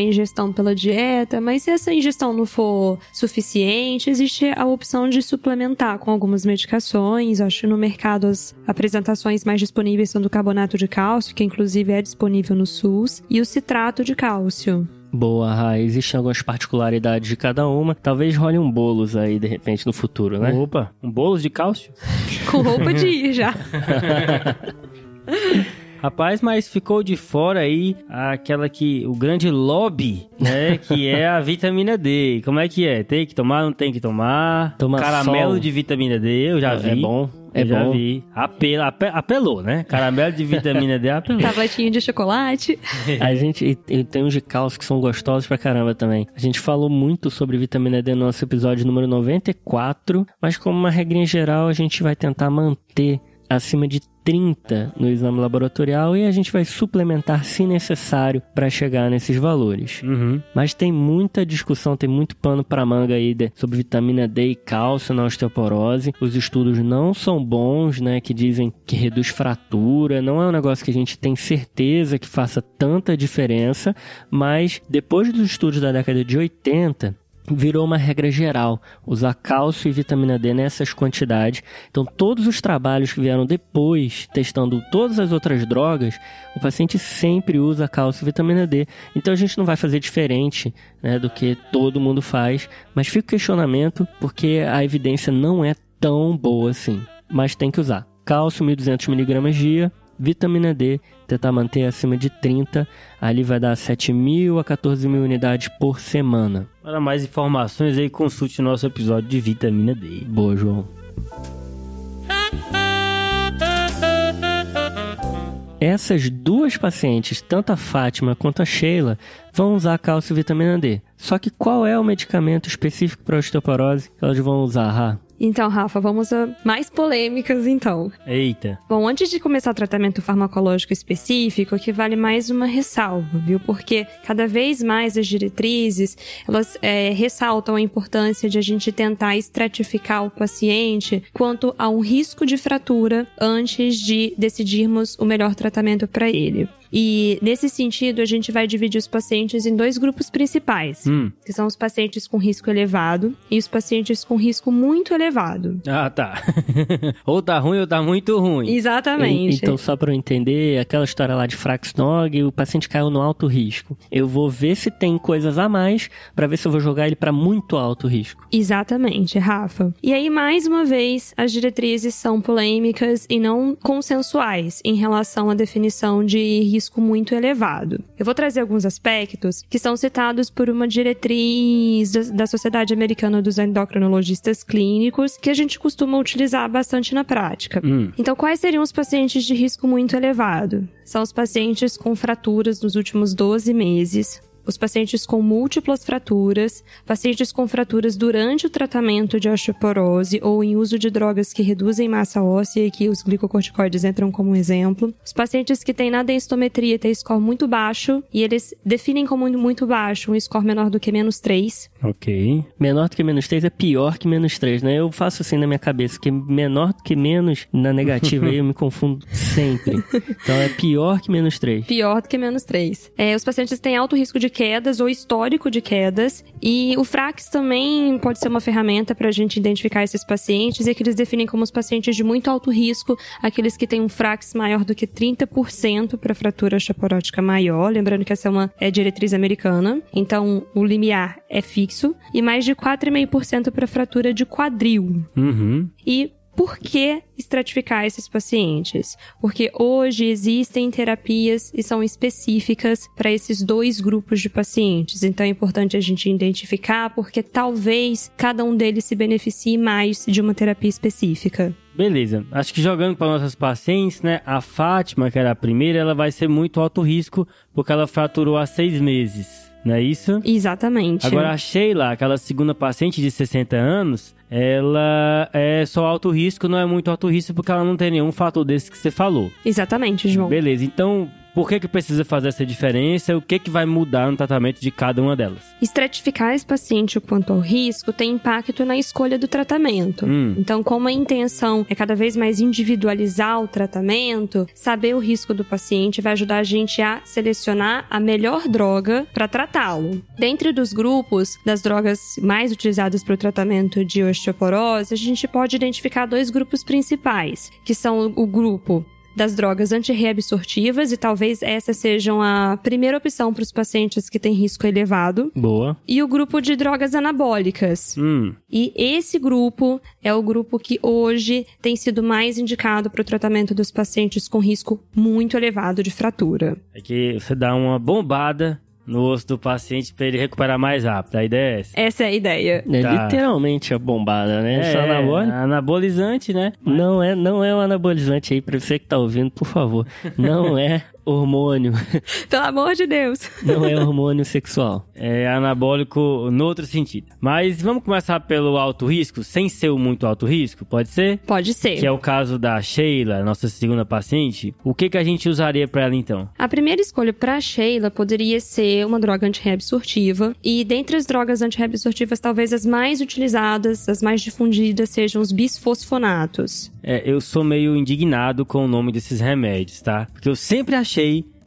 ingestão pela dieta, mas se essa ingestão não for suficiente, existe a opção de suplementar com algumas medicações. Acho que no mercado as apresentações mais disponíveis são do carbonato de cálcio, que inclusive é disponível no SUS, e o citrato de cálcio. Boa, Rai. Existem algumas particularidades de cada uma. Talvez role um bolos aí, de repente, no futuro, né? Opa, um bolo de cálcio? Com roupa de ir já. Rapaz, mas ficou de fora aí aquela que. o grande lobby, né? que é a vitamina D. Como é que é? Tem que tomar, não tem que tomar? Toma Caramelo sol. de vitamina D, eu já vi. É bom. É já bom. vi. Apelo, ape- apelou, né? Caramelo de vitamina D apelou. Tabletinha de chocolate. A gente e, e tem uns de cálcio que são gostosos pra caramba também. A gente falou muito sobre vitamina D no nosso episódio número 94, mas como uma regrinha geral, a gente vai tentar manter acima de 30 no exame laboratorial e a gente vai suplementar se necessário para chegar nesses valores. Uhum. Mas tem muita discussão, tem muito pano para manga aí de- sobre vitamina D e cálcio na osteoporose. Os estudos não são bons, né? Que dizem que reduz fratura. Não é um negócio que a gente tem certeza que faça tanta diferença. Mas depois dos estudos da década de 80, virou uma regra geral usar cálcio e vitamina D nessas quantidades. Então, todos os trabalhos que vieram depois, testando todas as outras drogas, o paciente sempre usa cálcio e vitamina D. Então, a gente não vai fazer diferente né, do que todo mundo faz, mas fica o questionamento porque a evidência não é tão boa assim. Mas tem que usar. cálcio 1.200 miligramas dia, vitamina D, tentar manter acima de 30, ali vai dar 7.000 a 14.000 unidades por semana. Para mais informações aí, consulte nosso episódio de vitamina D. Boa, João. Essas duas pacientes, tanto a Fátima quanto a Sheila, vão usar cálcio e vitamina D. Só que qual é o medicamento específico para osteoporose que elas vão usar? Então, Rafa, vamos a mais polêmicas então. Eita. Bom, antes de começar o tratamento farmacológico específico, aqui vale mais uma ressalva, viu? Porque cada vez mais as diretrizes, elas é, ressaltam a importância de a gente tentar estratificar o paciente quanto a um risco de fratura antes de decidirmos o melhor tratamento para ele. E nesse sentido, a gente vai dividir os pacientes em dois grupos principais, Hum. que são os pacientes com risco elevado e os pacientes com risco muito elevado. Ah, tá. ou tá ruim ou tá muito ruim. Exatamente. E- Então, só para eu entender, aquela história lá de Fraxnog, o paciente caiu no alto risco. Eu vou ver se tem coisas a mais para ver se eu vou jogar ele para muito alto risco. Exatamente, Rafa. E aí, mais uma vez, as diretrizes são polêmicas e não consensuais em relação à definição de risco muito elevado. Eu vou trazer alguns aspectos que são citados por uma diretriz da- da Sociedade Americana dos Endocrinologistas Clínicos, que a gente costuma utilizar bastante na prática. Hum. Então, quais seriam os pacientes de risco muito elevado? São os pacientes com fraturas nos últimos 12 meses, os pacientes com múltiplas fraturas, pacientes com fraturas durante o tratamento de osteoporose ou em uso de drogas que reduzem massa óssea e que os glicocorticoides entram como exemplo, os pacientes que têm na densitometria têm score muito baixo e eles definem como muito baixo um score menor do que menos 3, Ok. Menor do que menos 3 é pior que menos 3, né? Eu faço assim na minha cabeça, que menor do que menos na negativa aí eu me confundo sempre. Então é pior que menos 3. pior do que menos 3. É, os pacientes têm alto risco de quedas ou histórico de quedas. E o FRAX também pode ser uma ferramenta para a gente identificar esses pacientes e que eles definem como os pacientes de muito alto risco, aqueles que têm um FRAX maior do que 30% para fratura osteoporótica maior. Lembrando que essa é uma é diretriz americana. Então, o limiar é fixo. E mais de 4,5% para fratura de quadril. Uhum. E por que estratificar esses pacientes? Porque hoje existem terapias e são específicas para esses dois grupos de pacientes. Então é importante a gente identificar porque talvez cada um deles se beneficie mais de uma terapia específica. Beleza. Acho que jogando para nossas pacientes, né? A Fátima, que era a primeira, ela vai ser muito alto risco porque ela fraturou há seis meses. Não é isso? Exatamente. Agora a Sheila, aquela segunda paciente de 60 anos, ela é só alto risco, não é muito alto risco porque ela não tem nenhum fator desse que você falou. Exatamente, João. Beleza, então por que que precisa fazer essa diferença? O que que vai mudar no tratamento de cada uma delas? Estratificar esse paciente quanto ao risco tem impacto na escolha do tratamento. Hum. Então, como a intenção é cada vez mais individualizar o tratamento, saber o risco do paciente vai ajudar a gente a selecionar a melhor droga para tratá-lo. Dentre dos grupos das drogas mais utilizadas para o tratamento de osteoporose, a gente pode identificar dois grupos principais, que são o grupo das drogas antirreabsortivas e talvez essas sejam a primeira opção para os pacientes que têm risco elevado. Boa. E o grupo de drogas anabólicas. Hum, E esse grupo é o grupo que hoje tem sido mais indicado para o tratamento dos pacientes com risco muito elevado de fratura. é que você dá uma bombada no osso do paciente para ele recuperar mais rápido. A ideia é essa. Essa é a ideia. É Tá. literalmente a bombada, né? É, anabólica- anabolizante, né? Não é, não é um anabolizante aí, pra você que tá ouvindo, por favor. Não é hormônio. Pelo amor de Deus. Não é hormônio sexual. É anabólico no outro sentido. Mas vamos começar pelo alto risco, sem ser o muito alto risco, pode ser? Pode ser. Que é o caso da Sheila, nossa segunda paciente. O que que a gente usaria para ela então? A primeira escolha para Sheila poderia ser uma droga antirreabsortiva. E dentre as drogas antirreabsortivas, talvez as mais utilizadas, as mais difundidas, sejam os bisfosfonatos. É, eu sou meio indignado com o nome desses remédios, tá? Porque eu sempre achei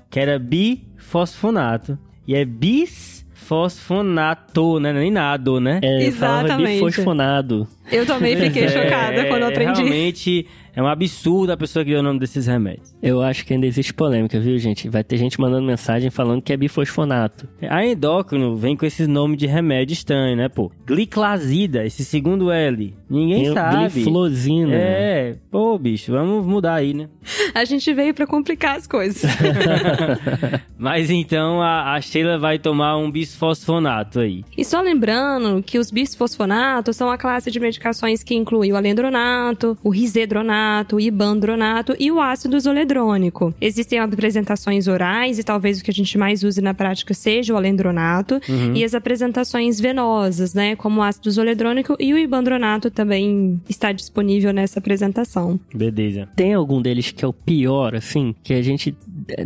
que era bifosfonato. E é bisfosfonato, né? Nem nado, né? É, Exatamente. bifosfonado. Eu também fiquei É, chocada quando eu aprendi. Realmente É um absurdo a pessoa que deu o nome desses remédios. Eu acho que ainda existe polêmica, viu, gente? Vai ter gente mandando mensagem falando que é bifosfonato. A endócrino vem com esses nomes de remédio estranho, né, pô? Gliclazida, esse segundo L. Ninguém Tem sabe. Gliflozina. É, pô, bicho, vamos mudar aí, né? A gente veio pra complicar as coisas. Mas então a, a Sheila vai tomar um bisfosfonato aí. E só lembrando que os bisfosfonatos são a classe de medicações que inclui o alendronato, o risedronato, o ibandronato e o ácido zoledrônico. Existem apresentações orais e talvez o que a gente mais use na prática seja o alendronato e as apresentações venosas, né, como o ácido zoledrônico e o ibandronato também está disponível nessa apresentação. Beleza. Tem algum deles que é o pior, assim, que a gente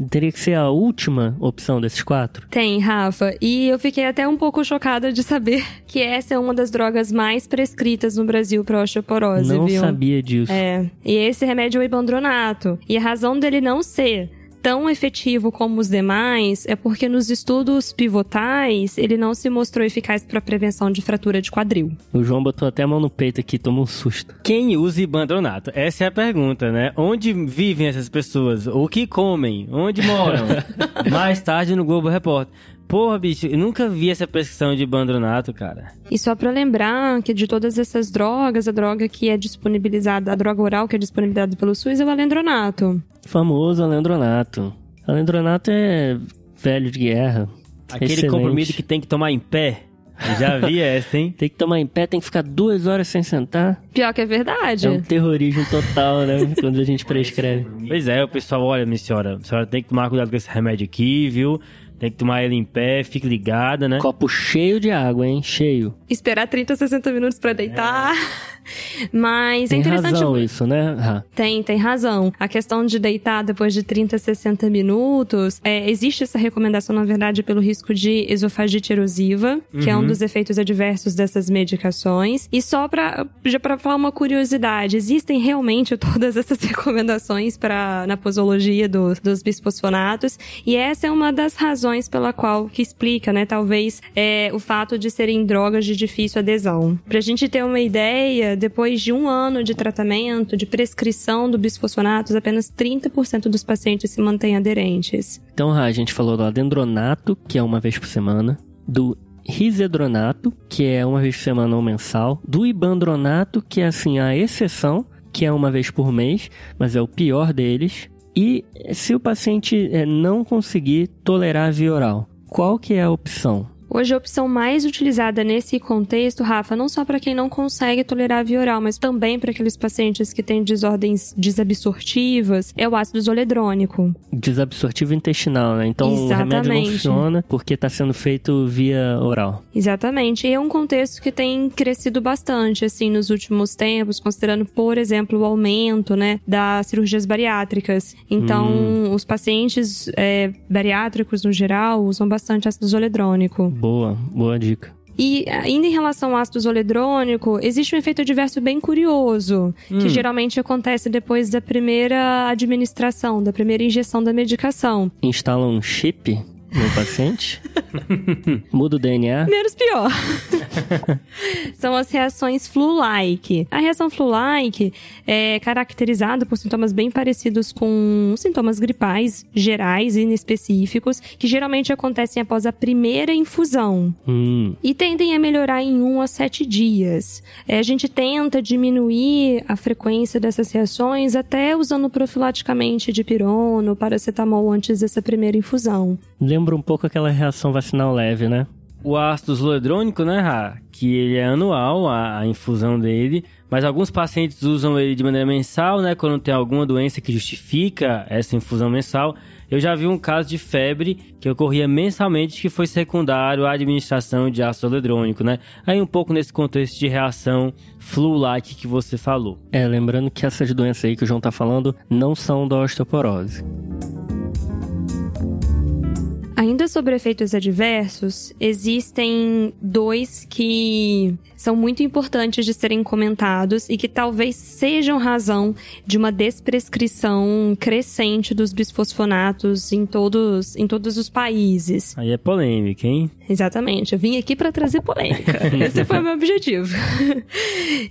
teria que ser a última opção desses quatro? Tem, Rafa. E eu fiquei até um pouco chocada de saber que essa é uma das drogas mais prescritas no Brasil para osteoporose, Não viu? sabia disso. É. E esse remédio é o ibandronato. E a razão dele não ser tão efetivo como os demais é porque nos estudos pivotais ele não se mostrou eficaz para prevenção de fratura de quadril. O João botou até a mão no peito aqui, tomou um susto. Quem usa ibandronato? Essa é a pergunta, né? Onde vivem essas pessoas? O que comem? Onde moram? Mais tarde no Globo Repórter. Porra, bicho, eu nunca vi essa prescrição de ibandronato, cara. E só para lembrar que de todas essas drogas, a droga que é disponibilizada, a droga oral que é disponibilizada pelo SUS é o alendronato. Famoso alendronato. Alendronato é velho de guerra. Aquele Excelente. comprimido que tem que tomar em pé. Eu já vi essa, hein? Tem que tomar em pé, tem que ficar duas horas sem sentar. Pior que é verdade. É um terrorismo total, né? Quando a gente prescreve. Pois é, o pessoal, olha, minha senhora, a senhora tem que tomar cuidado com esse remédio aqui, viu? Tem que tomar ele em pé, fique ligada, né? Copo cheio de água, hein? Cheio. Esperar 30, 60 minutos para deitar. Mas Tem é interessante. razão isso, né? Tem, tem razão. A questão de deitar depois de 30, 60 minutos, é, existe essa recomendação, na verdade, pelo risco de esofagite erosiva, que é um dos efeitos adversos dessas medicações. E só pra, já pra falar uma curiosidade, existem realmente todas essas recomendações para na posologia do- dos bisfosfonatos, e essa é uma das razões pela qual que explica, né, talvez, é, o fato de serem drogas de difícil adesão. Pra gente ter uma ideia, depois de um ano de tratamento, de prescrição do bisfosfonatos, apenas 30% dos pacientes se mantêm aderentes. Então, a gente falou do adendronato, que é uma vez por semana. Do risedronato, que é uma vez por semana ou mensal. Do ibandronato, que é assim a exceção, que é uma vez por mês, mas é o pior deles. E se o paciente eh, não conseguir tolerar a via oral, qual que é a opção? Hoje, a opção mais utilizada nesse contexto, Rafa, não só para quem não consegue tolerar a via oral, mas também para aqueles pacientes que têm desordens desabsortivas, é o ácido zoledrônico. Desabsortivo intestinal, né? Então o remédio não Exatamente. funciona porque está sendo feito via oral. Exatamente. E é um contexto que tem crescido bastante, assim, nos últimos tempos, considerando, por exemplo, o aumento, né, das cirurgias bariátricas. Então, os pacientes é, bariátricos, no geral, usam bastante ácido zoledrônico. Boa, boa dica. E ainda em relação ao ácido zoledrônico, existe um efeito adverso bem curioso, que geralmente acontece depois da primeira administração, da primeira injeção da medicação. Instala um chip no paciente, muda o DNA. Menos pior. São as reações flu-like. A reação flu-like é caracterizada por sintomas bem parecidos com sintomas gripais gerais e inespecíficos, que geralmente acontecem após a primeira infusão. Hum, E tendem a melhorar em 1 a 7 dias. É, a gente tenta diminuir a frequência dessas reações até usando profilaticamente dipirono, paracetamol antes dessa primeira infusão. Lembra um pouco aquela reação vacinal leve, né? O ácido zoledrônico, né, Rá? Que ele é anual, a, a infusão dele. Mas alguns pacientes usam ele de maneira mensal, né? Quando tem alguma doença que justifica essa infusão mensal. Eu já vi um caso de febre que ocorria mensalmente que foi secundário à administração de ácido zoledrônico, né? Aí um pouco nesse contexto de reação flu-like que você falou. É, lembrando que essas doenças aí que o João tá falando não são da osteoporose. Sobre efeitos adversos, existem dois que são muito importantes de serem comentados e que talvez sejam razão de uma desprescrição crescente dos bisfosfonatos em todos, em todos os países. Aí é polêmica, hein? Exatamente. Eu vim aqui para trazer polêmica. Esse foi o meu objetivo.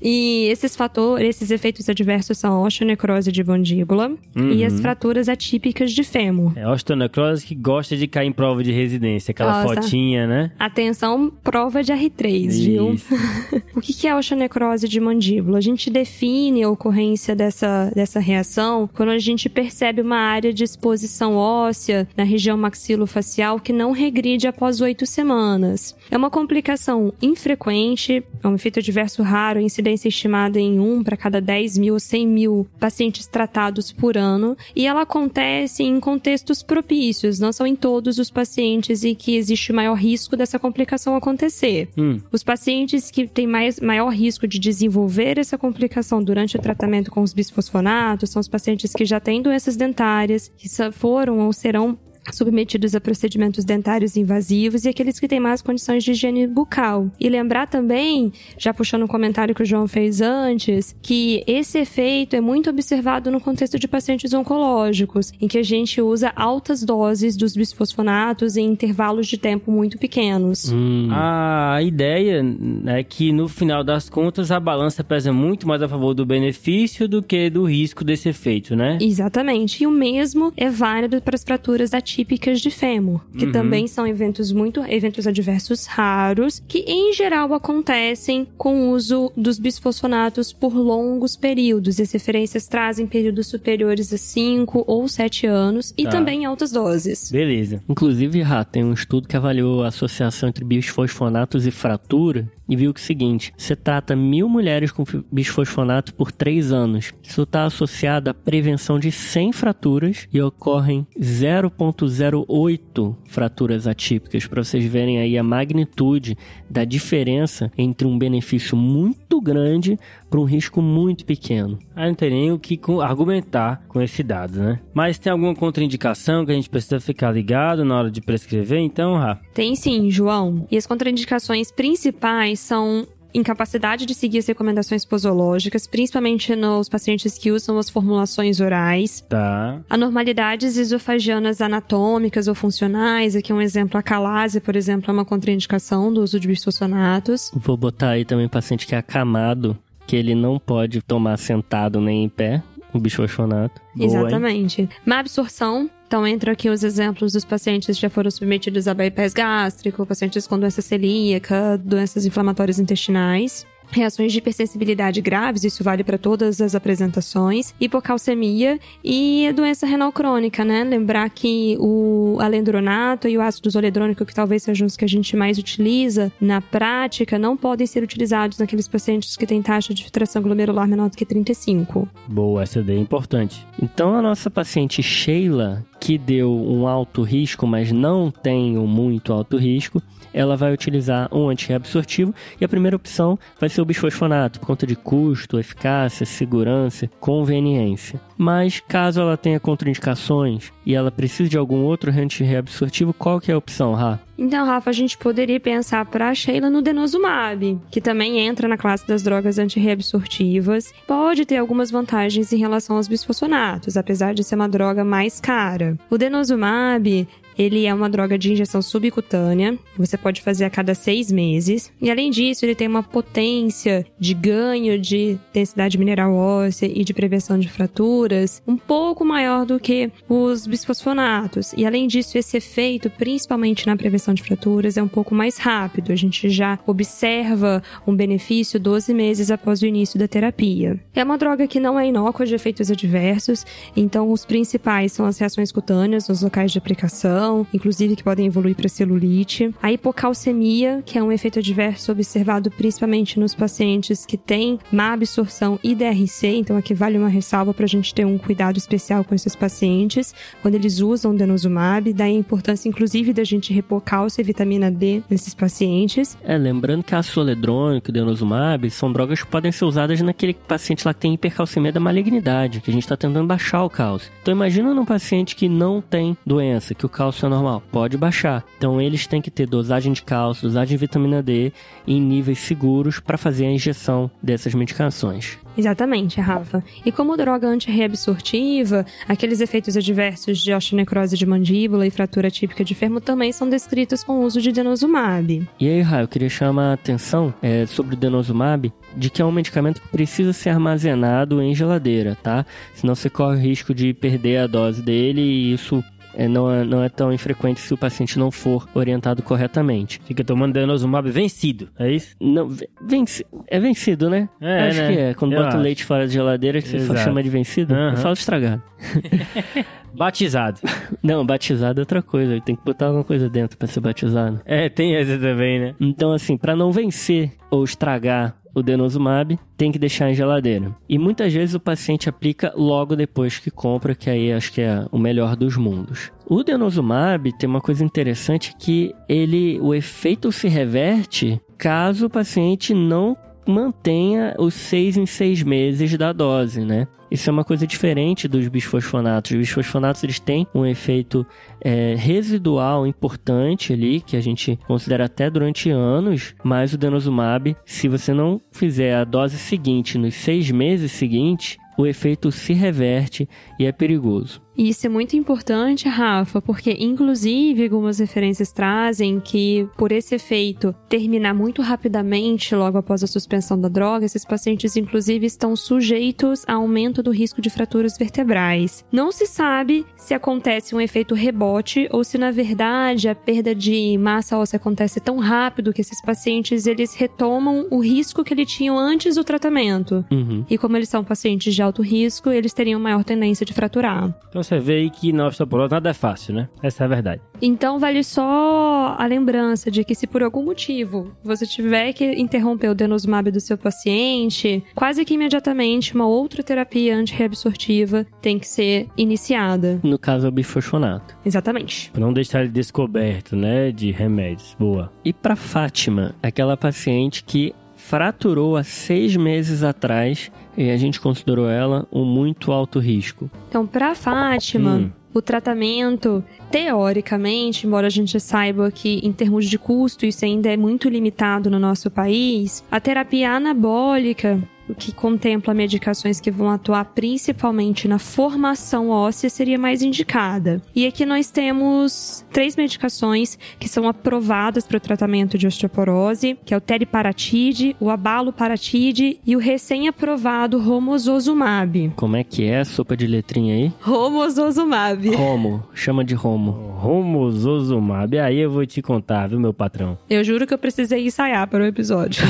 e esses fatores, esses efeitos adversos são a osteonecrose de mandíbula uhum. e as fraturas atípicas de fêmur. É a osteonecrose que gosta de cair em prova de residência, aquela Nossa. fotinha, né? Atenção, prova de R3, Isso. viu? o que é a osteonecrose de mandíbula? A gente define a ocorrência dessa, dessa reação quando a gente percebe uma área de exposição óssea na região maxilofacial que não regride após oito semanas. É uma complicação infrequente, é um efeito adverso raro, incidência estimada em 1 para cada 10 mil ou 100 mil pacientes tratados por ano, e ela acontece em contextos propícios, não são em todos os pacientes e que existe maior risco dessa complicação acontecer. Hum. Os pacientes que têm mais, maior risco de desenvolver essa complicação durante o tratamento com os bisfosfonatos são os pacientes que já têm doenças dentárias, que foram ou serão submetidos a procedimentos dentários invasivos e aqueles que têm mais condições de higiene bucal. E lembrar também, já puxando um comentário que o João fez antes, que esse efeito é muito observado no contexto de pacientes oncológicos, em que a gente usa altas doses dos bisfosfonatos em intervalos de tempo muito pequenos. Hum. A ideia é que no final das contas a balança pesa muito mais a favor do benefício do que do risco desse efeito, né? Exatamente. E o mesmo é válido para as fraturas ativas típicas de fêmur, que uhum. também são eventos muito eventos adversos raros, que em geral acontecem com o uso dos bisfosfonatos por longos períodos. E as referências trazem períodos superiores a 5 ou 7 anos e tá. também altas doses. Beleza. Inclusive, Rá, tem um estudo que avaliou a associação entre bisfosfonatos e fratura e viu que é o seguinte: você trata mil mulheres com bisfosfonato por três anos. Isso está associado à prevenção de 100 fraturas e ocorrem 0,08 fraturas atípicas, para vocês verem aí a magnitude da diferença entre um benefício muito grande para um risco muito pequeno. Aí não tem nem o que argumentar com esse dado, né? Mas tem alguma contraindicação que a gente precisa ficar ligado na hora de prescrever, então, Rá? Tem sim, João. E as contraindicações principais são incapacidade de seguir as recomendações posológicas, principalmente nos pacientes que usam as formulações orais. Tá. Anormalidades esofagianas anatômicas ou funcionais, aqui um exemplo, a calase, por exemplo, é uma contraindicação do uso de bisfosfonatos. Vou botar aí também paciente que é acamado, que ele não pode tomar sentado nem em pé, o bisfosfonato. Exatamente. Má absorção, então, entra aqui os exemplos dos pacientes que já foram submetidos a bypass gástrico, pacientes com doença celíaca, doenças inflamatórias intestinais reações de hipersensibilidade graves, isso vale para todas as apresentações, hipocalcemia e doença renal crônica, né? Lembrar que o alendronato e o ácido zoledrônico, que talvez sejam os que a gente mais utiliza na prática, não podem ser utilizados naqueles pacientes que têm taxa de filtração glomerular menor do que 35. Boa, essa daí é importante. Então, a nossa paciente Sheila, que deu um alto risco, mas não tem um muito alto risco, ela vai utilizar um antirreabsortivo e a primeira opção vai ser o bisfosfonato, por conta de custo, eficácia, segurança, conveniência. Mas caso ela tenha contraindicações e ela precise de algum outro antirreabsortivo, qual que é a opção, Ra? Então, Rafa, a gente poderia pensar para a Sheila no denosumab, que também entra na classe das drogas antirreabsortivas. Pode ter algumas vantagens em relação aos bisfosfonatos, apesar de ser uma droga mais cara. O denosumab ele é uma droga de injeção subcutânea, você pode fazer a cada seis meses. E além disso, ele tem uma potência de ganho de densidade mineral óssea e de prevenção de fraturas um pouco maior do que os bisfosfonatos. E além disso, esse efeito, principalmente na prevenção de fraturas, é um pouco mais rápido. A gente já observa um benefício 12 meses após o início da terapia. É uma droga que não é inócua de efeitos adversos, então os principais são as reações cutâneas nos locais de aplicação inclusive que podem evoluir para celulite. A hipocalcemia, que é um efeito adverso observado principalmente nos pacientes que têm má absorção e DRC, então aqui vale uma ressalva para a gente ter um cuidado especial com esses pacientes quando eles usam denosumab, daí a importância inclusive da gente repor cálcio e vitamina D nesses pacientes. É, lembrando que a soledrônico e denosumab são drogas que podem ser usadas naquele paciente lá que tem hipercalcemia da malignidade, que a gente está tentando baixar o cálcio. Então imagina num paciente que não tem doença, que o cálcio pessoa normal? Pode baixar. Então eles têm que ter dosagem de cálcio, dosagem de vitamina D em níveis seguros para fazer a injeção dessas medicações. Exatamente, Rafa. E como droga antirreabsortiva, aqueles efeitos adversos de osteonecrose de mandíbula e fratura típica de fermo também são descritos com o uso de denosumab. E aí, Raio, eu queria chamar a atenção é, sobre o denosumab de que é um medicamento que precisa ser armazenado em geladeira, tá? Senão você corre o risco de perder a dose dele e isso é, não, é, não é tão infrequente se o paciente não for orientado corretamente. Fica tomando denosumab vencido, é isso? Não, venci, é vencido, né? É, Acho né? que é. Quando Eu bota o leite fora da geladeira, que você Exato. chama de vencido, Aham. eu falo estragado. Batizado. Não, batizado é outra coisa. Tem que botar alguma coisa dentro pra ser batizado. É, tem essa também, né? Então, assim, pra não vencer ou estragar o denosumab, tem que deixar em geladeira. E muitas vezes o paciente aplica logo depois que compra, que aí acho que é o melhor dos mundos. O denosumab tem uma coisa interessante que ele, o efeito se reverte caso o paciente não mantenha os seis em seis meses da dose, né? Isso é uma coisa diferente dos bisfosfonatos. Os bisfosfonatos eles têm um efeito é, residual importante ali, que a gente considera até durante anos, mas o denosumab, se você não fizer a dose seguinte nos seis meses seguintes, o efeito se reverte e é perigoso. E isso é muito importante, Rafa, porque inclusive algumas referências trazem que por esse efeito terminar muito rapidamente logo após a suspensão da droga, esses pacientes inclusive estão sujeitos a aumento do risco de fraturas vertebrais. Não se sabe se acontece um efeito rebote ou se na verdade a perda de massa óssea acontece tão rápido que esses pacientes eles retomam o risco que eles tinham antes do tratamento. Uhum. E como eles são pacientes de alto risco, eles teriam maior tendência de fraturar. Então você vê aí que na osteoporose nada é fácil, né? Essa é a verdade. Então vale só a lembrança de que se por algum motivo você tiver que interromper o denosumab do seu paciente, quase que imediatamente uma outra terapia antirreabsortiva tem que ser iniciada. No caso é o bifosfonato. Exatamente. Pra não deixar ele descoberto, né? De remédios. Boa. E para Fátima, aquela paciente que fraturou há seis meses atrás e a gente considerou ela um muito alto risco. Então, para Fátima, Hum. o tratamento, teoricamente, embora a gente saiba que em termos de custo isso ainda é muito limitado no nosso país, a terapia anabólica que contempla medicações que vão atuar principalmente na formação óssea seria mais indicada. E aqui nós temos três medicações que são aprovadas para o tratamento de osteoporose, que é o teriparatide, o abaloparatide e o recém-aprovado romosozumab. Como é que é a sopa de letrinha aí? Romosozumab. Romo, chama de Romo. Romosozumab. Aí eu vou te contar, viu, meu patrão? Eu juro que eu precisei ensaiar para o episódio.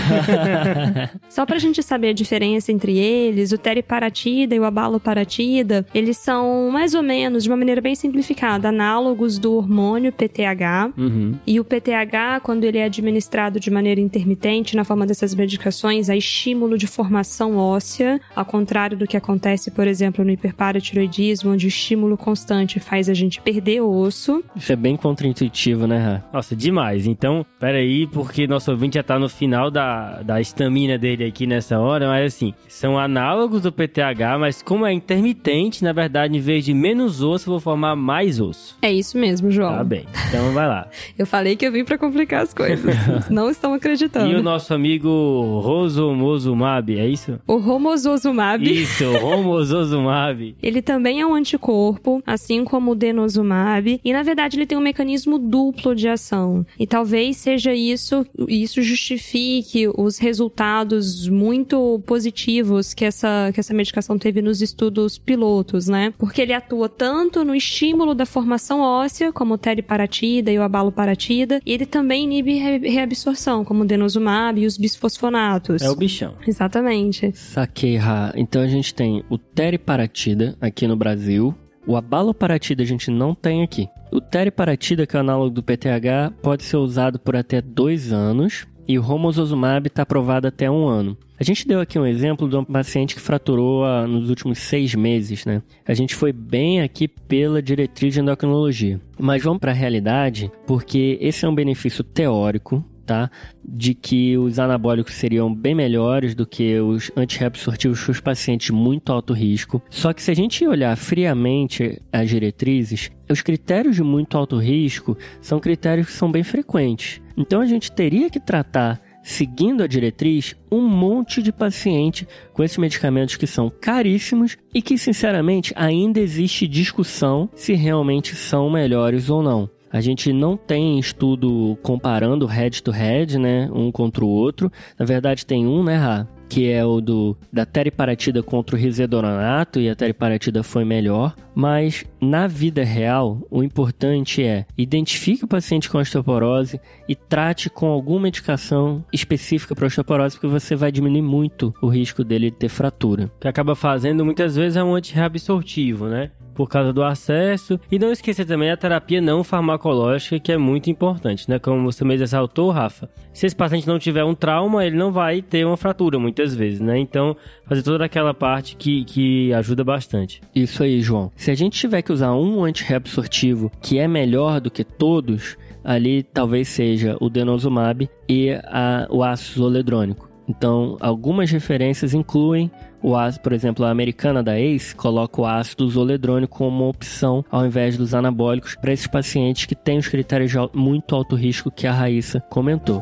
Só pra gente saber a diferença entre eles, o teriparatida e o abaloparatida, eles são mais ou menos, de uma maneira bem simplificada, análogos do hormônio PTH. Uhum. E o PTH, quando ele é administrado de maneira intermitente, na forma dessas medicações, há estímulo de formação óssea, ao contrário do que acontece, por exemplo, no hiperparatiroidismo, onde o estímulo constante faz a gente perder osso. Isso é bem contraintuitivo, né? Nossa, demais. Então, peraí, porque nosso ouvinte já tá no final da, da estamina dele aqui nessa hora, mas assim, são análogos do PTH, mas como é intermitente, na verdade, em vez de menos osso, eu vou formar mais osso. É isso mesmo, João. Tá bem. Então vai lá. Eu falei que eu vim pra complicar as coisas. Não estão acreditando. E o nosso amigo Rosomozumab, é isso? O romosozumab, Isso, Romosozumab. ele também é um anticorpo, assim como o denosumab, e na verdade ele tem um mecanismo duplo de ação. E talvez seja isso, isso justifique os resultados muito positivos que essa, que essa medicação teve nos estudos pilotos, né? Porque ele atua tanto no estímulo da formação óssea, como o teriparatida e o abaloparatida, e ele também inibe re- reabsorção, como o denosumab e os bisfosfonatos. É o bichão. Exatamente. Saquei, Rá. Então a gente tem o teriparatida aqui no Brasil. O abaloparatida a gente não tem aqui. O teriparatida, que é o análogo do PTH, pode ser usado por até dois anos. E o romosozumab está aprovado até um ano. A gente deu aqui um exemplo de um paciente que fraturou ah, nos últimos seis meses, né? A gente foi bem aqui pela diretriz de endocrinologia. Mas vamos para a realidade, porque esse é um benefício teórico, tá? De que os anabólicos seriam bem melhores do que os antirreabsortivos para os pacientes de muito alto risco. Só que se a gente olhar friamente as diretrizes, os critérios de muito alto risco são critérios que são bem frequentes. Então a gente teria que tratar seguindo a diretriz, um monte de paciente com esses medicamentos que são caríssimos e que, sinceramente, ainda existe discussão se realmente são melhores ou não. A gente não tem estudo comparando head to head, né, um contra o outro. Na verdade, tem um, né, Rá? que é o do da teriparatida contra o risedoronato e a teriparatida foi melhor, mas na vida real, o importante é identifique o paciente com osteoporose e trate com alguma medicação específica para osteoporose, porque você vai diminuir muito o risco dele ter fratura. O que acaba fazendo muitas vezes é um antirreabsortivo, né? Por causa do acesso. E não esquecer também a terapia não farmacológica, que é muito importante, né? Como você mesmo ressaltou, Rafa. Se esse paciente não tiver um trauma, ele não vai ter uma fratura muitas vezes, né? Então, fazer toda aquela parte que, que ajuda bastante. Isso aí, João. Se a gente tiver que usar um antirreabsortivo que é melhor do que todos, ali talvez seja o denosumab e a, o ácido zoledrônico. Então, algumas referências incluem o ácido, por exemplo, a americana da ACE coloca o ácido zoledrônico como opção ao invés dos anabólicos para esses pacientes que têm os critérios de muito alto risco que a Raíssa comentou.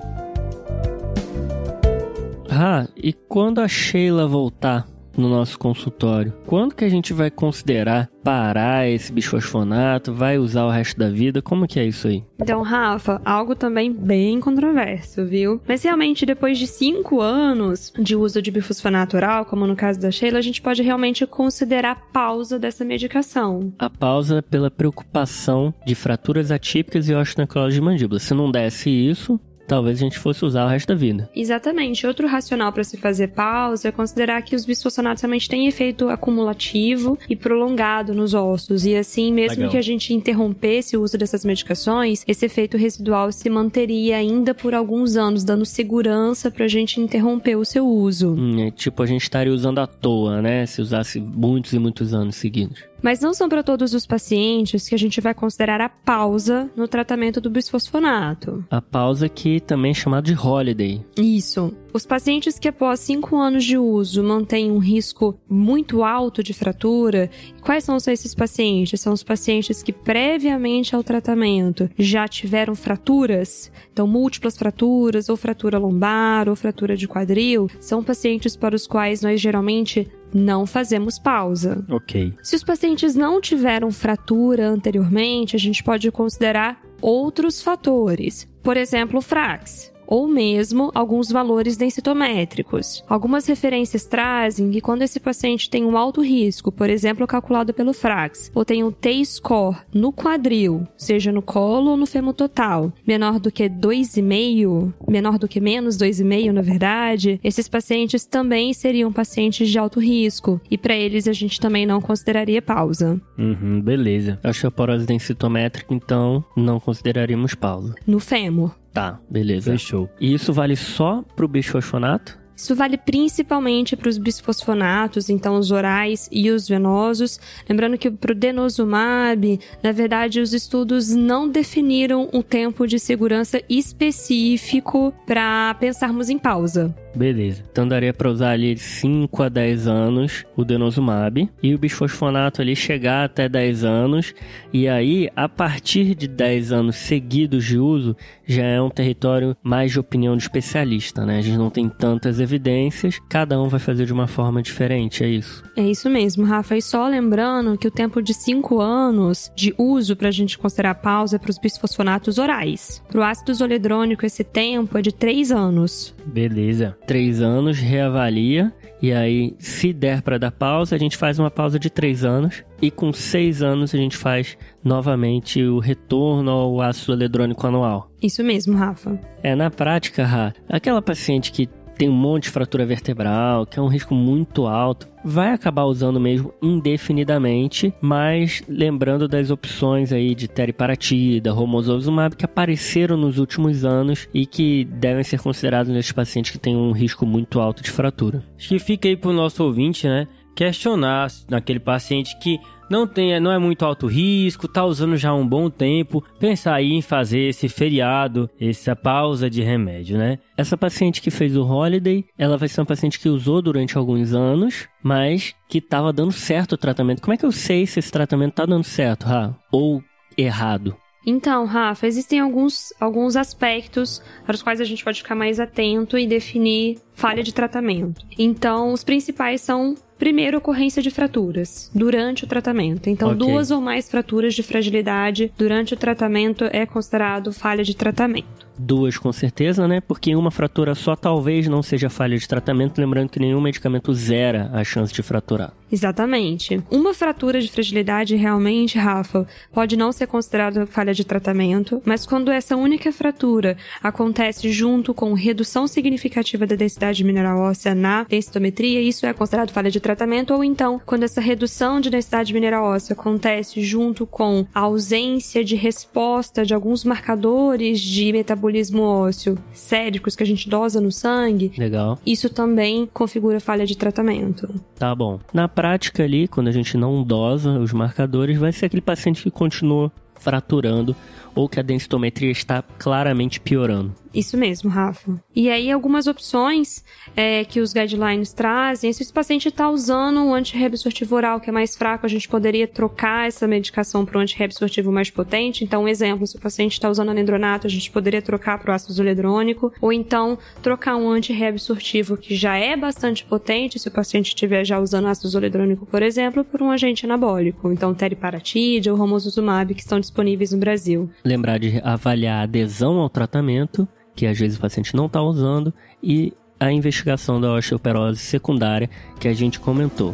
Ah, e quando a Sheila voltar no nosso consultório. Quando que a gente vai considerar parar esse bisfosfonato? Vai usar o resto da vida? Como que é isso aí? Então, Rafa, algo também bem controverso, viu? Mas realmente, depois de cinco anos de uso de bifosfonato oral, como no caso da Sheila, a gente pode realmente considerar a pausa dessa medicação. A pausa pela preocupação de fraturas atípicas e osteonecrose de mandíbula. Se não desse isso, talvez a gente fosse usar o resto da vida. Exatamente. Outro racional para se fazer pausa é considerar que os bisfosfonatos realmente têm efeito acumulativo e prolongado nos ossos. E assim, mesmo Legal. que a gente interrompesse o uso dessas medicações, esse efeito residual se manteria ainda por alguns anos, dando segurança para a gente interromper o seu uso. Hum, é tipo, a gente estaria usando à toa, né? Se usasse muitos e muitos anos seguidos. Mas não são para todos os pacientes que a gente vai considerar a pausa no tratamento do bisfosfonato. A pausa que também é chamada de holiday. Isso. Os pacientes que após 5 anos de uso mantêm um risco muito alto de fratura, quais são esses pacientes? São os pacientes que previamente ao tratamento já tiveram fraturas, então múltiplas fraturas, ou fratura lombar, ou fratura de quadril, são pacientes para os quais nós geralmente não fazemos pausa. Ok. Se os pacientes não tiveram fratura anteriormente, a gente pode considerar outros fatores. Por exemplo, o FRAX ou mesmo alguns valores densitométricos. Algumas referências trazem que quando esse paciente tem um alto risco, por exemplo, calculado pelo FRAX, ou tem um T-score no quadril, seja no colo ou no fêmur total, menor do que 2,5, menor do que menos 2,5, na verdade, esses pacientes também seriam pacientes de alto risco, e para eles a gente também não consideraria pausa. Uhum, beleza. Osteoporose densitométrica, então, não consideraríamos pausa. No fêmur. Tá, beleza. Fechou. E isso vale só pro bisfosfonato? Isso vale principalmente para os bisfosfonatos, então os orais e os venosos. Lembrando que para o denosumab, na verdade, os estudos não definiram um tempo de segurança específico para pensarmos em pausa. Beleza. Então daria para usar ali 5 a 10 anos o denosumab e o bisfosfonato ali chegar até 10 anos e aí a partir de 10 anos seguidos de uso já é um território mais de opinião de especialista, né? A gente não tem tantas evidências, cada um vai fazer de uma forma diferente, é isso. É isso mesmo, Rafa. E só lembrando que o tempo de 5 anos de uso para a gente considerar pausa é para os bisfosfonatos orais. Para o ácido zoledrônico esse tempo é de 3 anos. Beleza três anos, reavalia. E aí, se der para dar pausa, a gente faz uma pausa de três anos. E com seis anos, a gente faz novamente o retorno ao ácido eletrônico anual. Isso mesmo, Rafa. É, na prática, Ra, aquela paciente que tem um monte de fratura vertebral, que é um risco muito alto, vai acabar usando mesmo indefinidamente, mas lembrando das opções aí de teriparatida, romosozumab que apareceram nos últimos anos e que devem ser considerados nesses pacientes que têm um risco muito alto de fratura. Acho que fica aí pro nosso ouvinte, né? Questionar naquele paciente que não tem, não é muito alto risco, tá usando já um bom tempo, pensar aí em fazer esse feriado, essa pausa de remédio, né? Essa paciente que fez o Holiday, ela vai ser uma paciente que usou durante alguns anos, mas que estava dando certo o tratamento. Como é que eu sei se esse tratamento tá dando certo, Ra? Ou errado? Então, Rafa, existem alguns, alguns aspectos para os quais a gente pode ficar mais atento e definir falha de tratamento. Então, os principais são Primeiro, ocorrência de fraturas durante o tratamento. Então, okay. duas ou mais fraturas de fragilidade durante o tratamento é considerado falha de tratamento. Duas com certeza, né? Porque uma fratura só talvez não seja falha de tratamento, lembrando que nenhum medicamento zera a chance de fraturar. Exatamente. Uma fratura de fragilidade realmente, Rafa, pode não ser considerada falha de tratamento, mas quando essa única fratura acontece junto com redução significativa da densidade mineral óssea na densitometria, isso é considerado falha de tratamento, ou então quando essa redução de densidade mineral óssea acontece junto com a ausência de resposta de alguns marcadores de metabolismo ósseo séricos que a gente dosa no sangue. Legal. Isso também configura falha de tratamento. Tá bom. Na prática ali, quando a gente não dosa os marcadores, vai ser aquele paciente que continua fraturando ou que a densitometria está claramente piorando. Isso mesmo, Rafa. E aí, algumas opções é, que os guidelines trazem, se esse paciente está usando um antirreabsortivo oral que é mais fraco, a gente poderia trocar essa medicação para um antirreabsortivo mais potente. Então, um exemplo, se o paciente está usando anendronato, a gente poderia trocar para o ácido zoledrônico, ou então trocar um antirreabsortivo que já é bastante potente, se o paciente estiver já usando ácido zoledrônico, por exemplo, por um agente anabólico. Então, teriparatide ou romosozumab, que estão disponíveis no Brasil. Lembrar de avaliar a adesão ao tratamento que às vezes o paciente não está usando, e a investigação da osteoporose secundária que a gente comentou.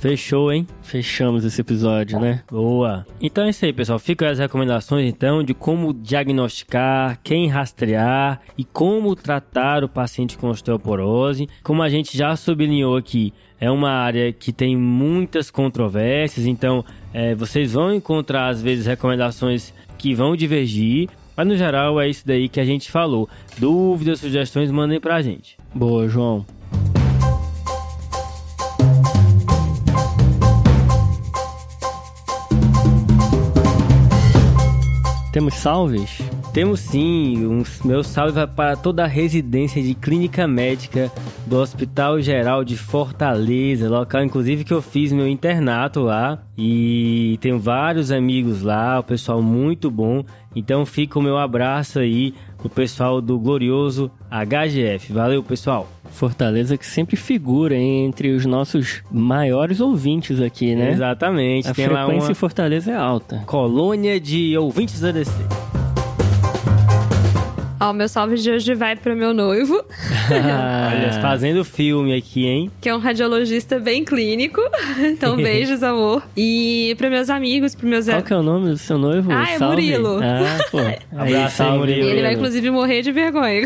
Fechou, hein? Fechamos esse episódio, né? Boa. Então é isso aí, pessoal. Ficam as recomendações então de como diagnosticar, quem rastrear e como tratar o paciente com osteoporose. Como a gente já sublinhou aqui, é uma área que tem muitas controvérsias, então é, vocês vão encontrar às vezes recomendações que vão divergir, mas no geral é isso daí que a gente falou. Dúvidas, sugestões, mandem pra gente. Boa, João. Temos salves? Temos sim, um, meu salve vai para toda a residência de clínica médica do Hospital Geral de Fortaleza, local inclusive que eu fiz meu internato lá e tenho vários amigos lá, o pessoal muito bom. Então fica o meu abraço aí pro pessoal do glorioso HGF. Valeu, pessoal. Fortaleza que sempre figura entre os nossos maiores ouvintes aqui, né? Exatamente. A Tem frequência uma... em Fortaleza é alta. Colônia de ouvintes ADC. Ó, meu salve de hoje vai pro meu noivo. Olha, fazendo filme aqui, hein? Que é um radiologista bem clínico. Então, beijos, amor. E pros meus amigos, pros meus... Qual que é o nome do seu noivo? Ah, é salve. Murilo. Ah, pô. Abraço, Murilo. Ele vai, inclusive, morrer de vergonha.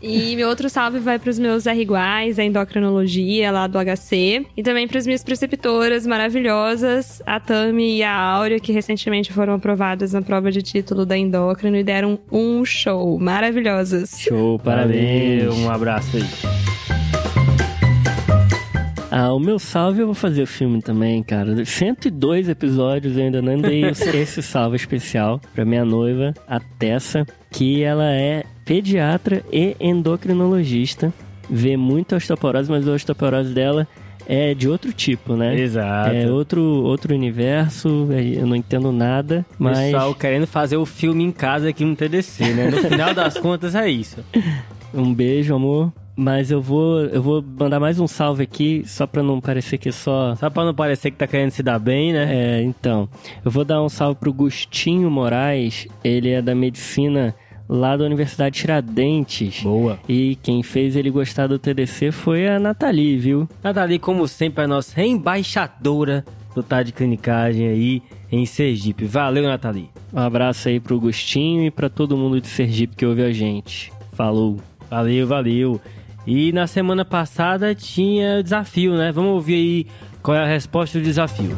e meu outro salve vai pros meus R iguais, a endocrinologia lá do HC. E também pras minhas preceptoras maravilhosas, a Tami e a Áurea, que recentemente foram aprovadas na prova de título da endócrino e deram um show. Maravilhosas. Show, parabéns. Valeu, um abraço aí. Ah, o meu salve eu vou fazer o filme também, cara. 102 episódios eu ainda não dei esse salve especial pra minha noiva, a Tessa, que ela é pediatra e endocrinologista. Vê muito osteoporose, mas a osteoporose dela é de outro tipo, né? Exato. É outro, outro universo, é, eu não entendo nada, mas... Pessoal querendo fazer o filme em casa aqui no TDC, né? No final das contas é isso. Um beijo, amor. Mas eu vou, eu vou mandar mais um salve aqui, só pra não parecer que é só. Só pra não parecer que tá querendo se dar bem, né? É, então. Eu vou dar um salve pro Gustinho Moraes, ele é da medicina lá da Universidade Tiradentes. Boa. E quem fez ele gostar do TDC foi a Nathalie, viu? Nathalie, como sempre, a nossa embaixadora do Tá de Clinicagem aí em Sergipe. Valeu, Nathalie. Um abraço aí pro Gustinho e para todo mundo de Sergipe que ouve a gente. Falou. Valeu, valeu. E na semana passada tinha desafio, né? Vamos ouvir aí qual é a resposta do desafio.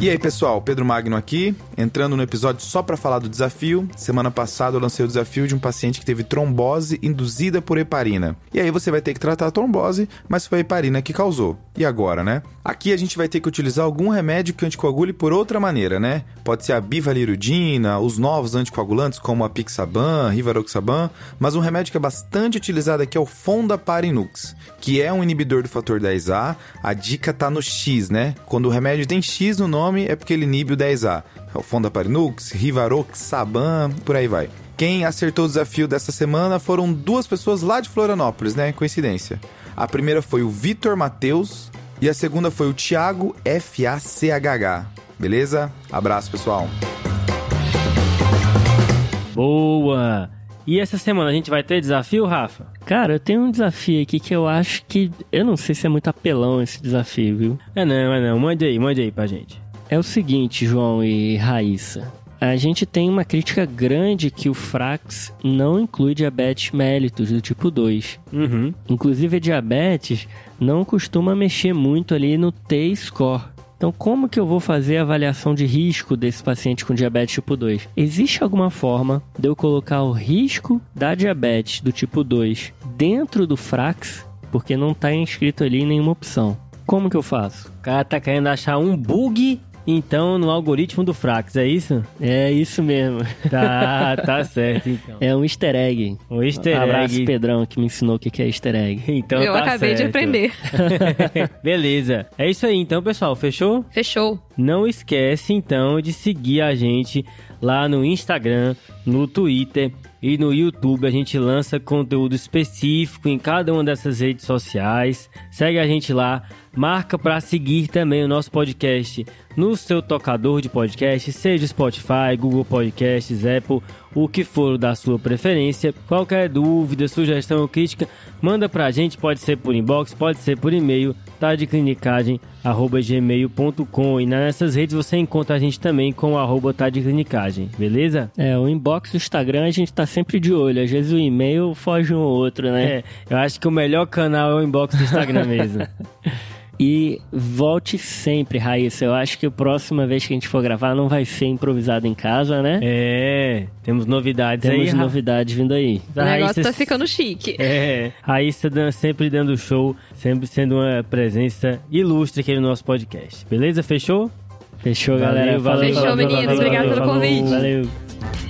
E aí, pessoal, Pedro Magno aqui. entrando no episódio só para falar do desafio. Semana passada eu lancei o desafio de um paciente que teve trombose induzida por heparina. E aí você vai ter que tratar a trombose, mas foi a heparina que causou. E agora, né? Aqui a gente vai ter que utilizar algum remédio que anticoagule por outra maneira, né? Pode ser a bivalirudina, os novos anticoagulantes como a Pixaban, Rivaroxaban, mas um remédio que é bastante utilizado aqui é o Fondaparinux, que é um inibidor do fator 10A. A dica tá no X, né? Quando o remédio tem X no nome é porque ele inibe o 10A. É o Fondaparinux, Rivaroxaban, por aí vai. Quem acertou o desafio dessa semana foram duas pessoas lá de Florianópolis, né? Coincidência. A primeira foi o Vitor Mateus e a segunda foi o Thiago FACHH. Beleza? Abraço, pessoal. Boa! E essa semana a gente vai ter desafio, Rafa? Cara, eu tenho um desafio aqui que eu acho que. Eu não sei se é muito apelão esse desafio, viu? É não, é não. Mande aí, mande aí pra gente. É o seguinte, João e Raíssa. A gente tem uma crítica grande que o Frax não inclui diabetes mellitus do tipo 2. Uhum. Inclusive, a diabetes não costuma mexer muito ali no T-score. Então, como que eu vou fazer a avaliação de risco desse paciente com diabetes tipo 2? Existe alguma forma de eu colocar o risco da diabetes do tipo 2 dentro do Frax? Porque não está inscrito ali nenhuma opção. Como que eu faço? O cara tá querendo achar um bug então no algoritmo do Frax, é isso? É isso mesmo. Tá, tá certo então. É um easter egg. Um easter egg. Abraço, Pedrão, que me ensinou o que é easter egg. Então Eu tá acabei de certo. aprender. Beleza. É isso aí então, pessoal. Fechou? Fechou. Não esquece então de seguir a gente lá no Instagram, no Twitter e no YouTube. A gente lança conteúdo específico em cada uma dessas redes sociais. Segue a gente lá. Marca para seguir também o nosso podcast no seu tocador de podcast, seja Spotify, Google Podcasts, Apple, o que for da sua preferência. Qualquer dúvida, sugestão ou crítica, manda pra gente, pode ser por inbox, pode ser por e-mail, tá de clinicagem@gmail.com e nessas redes você encontra a gente também com o arroba tá de clinicagem, beleza? É, o inbox do Instagram a gente tá sempre de olho. Às vezes o e-mail foge um ou outro, né? É, eu acho que o melhor canal é o inbox do Instagram mesmo. E volte sempre, Raíssa. Eu acho que a próxima vez que a gente for gravar não vai ser improvisado em casa, né? É, temos novidades aí. Temos novidades vindo aí. O negócio Raíssa- tá ficando chique. É, Raíssa sempre dando show, sempre sendo uma presença ilustre aqui no nosso podcast. Beleza? Fechou? Fechou, Valeu, galera. valeu, Fechou, valeu, meninos. valeu, Obrigada valeu, pelo convite. Valeu.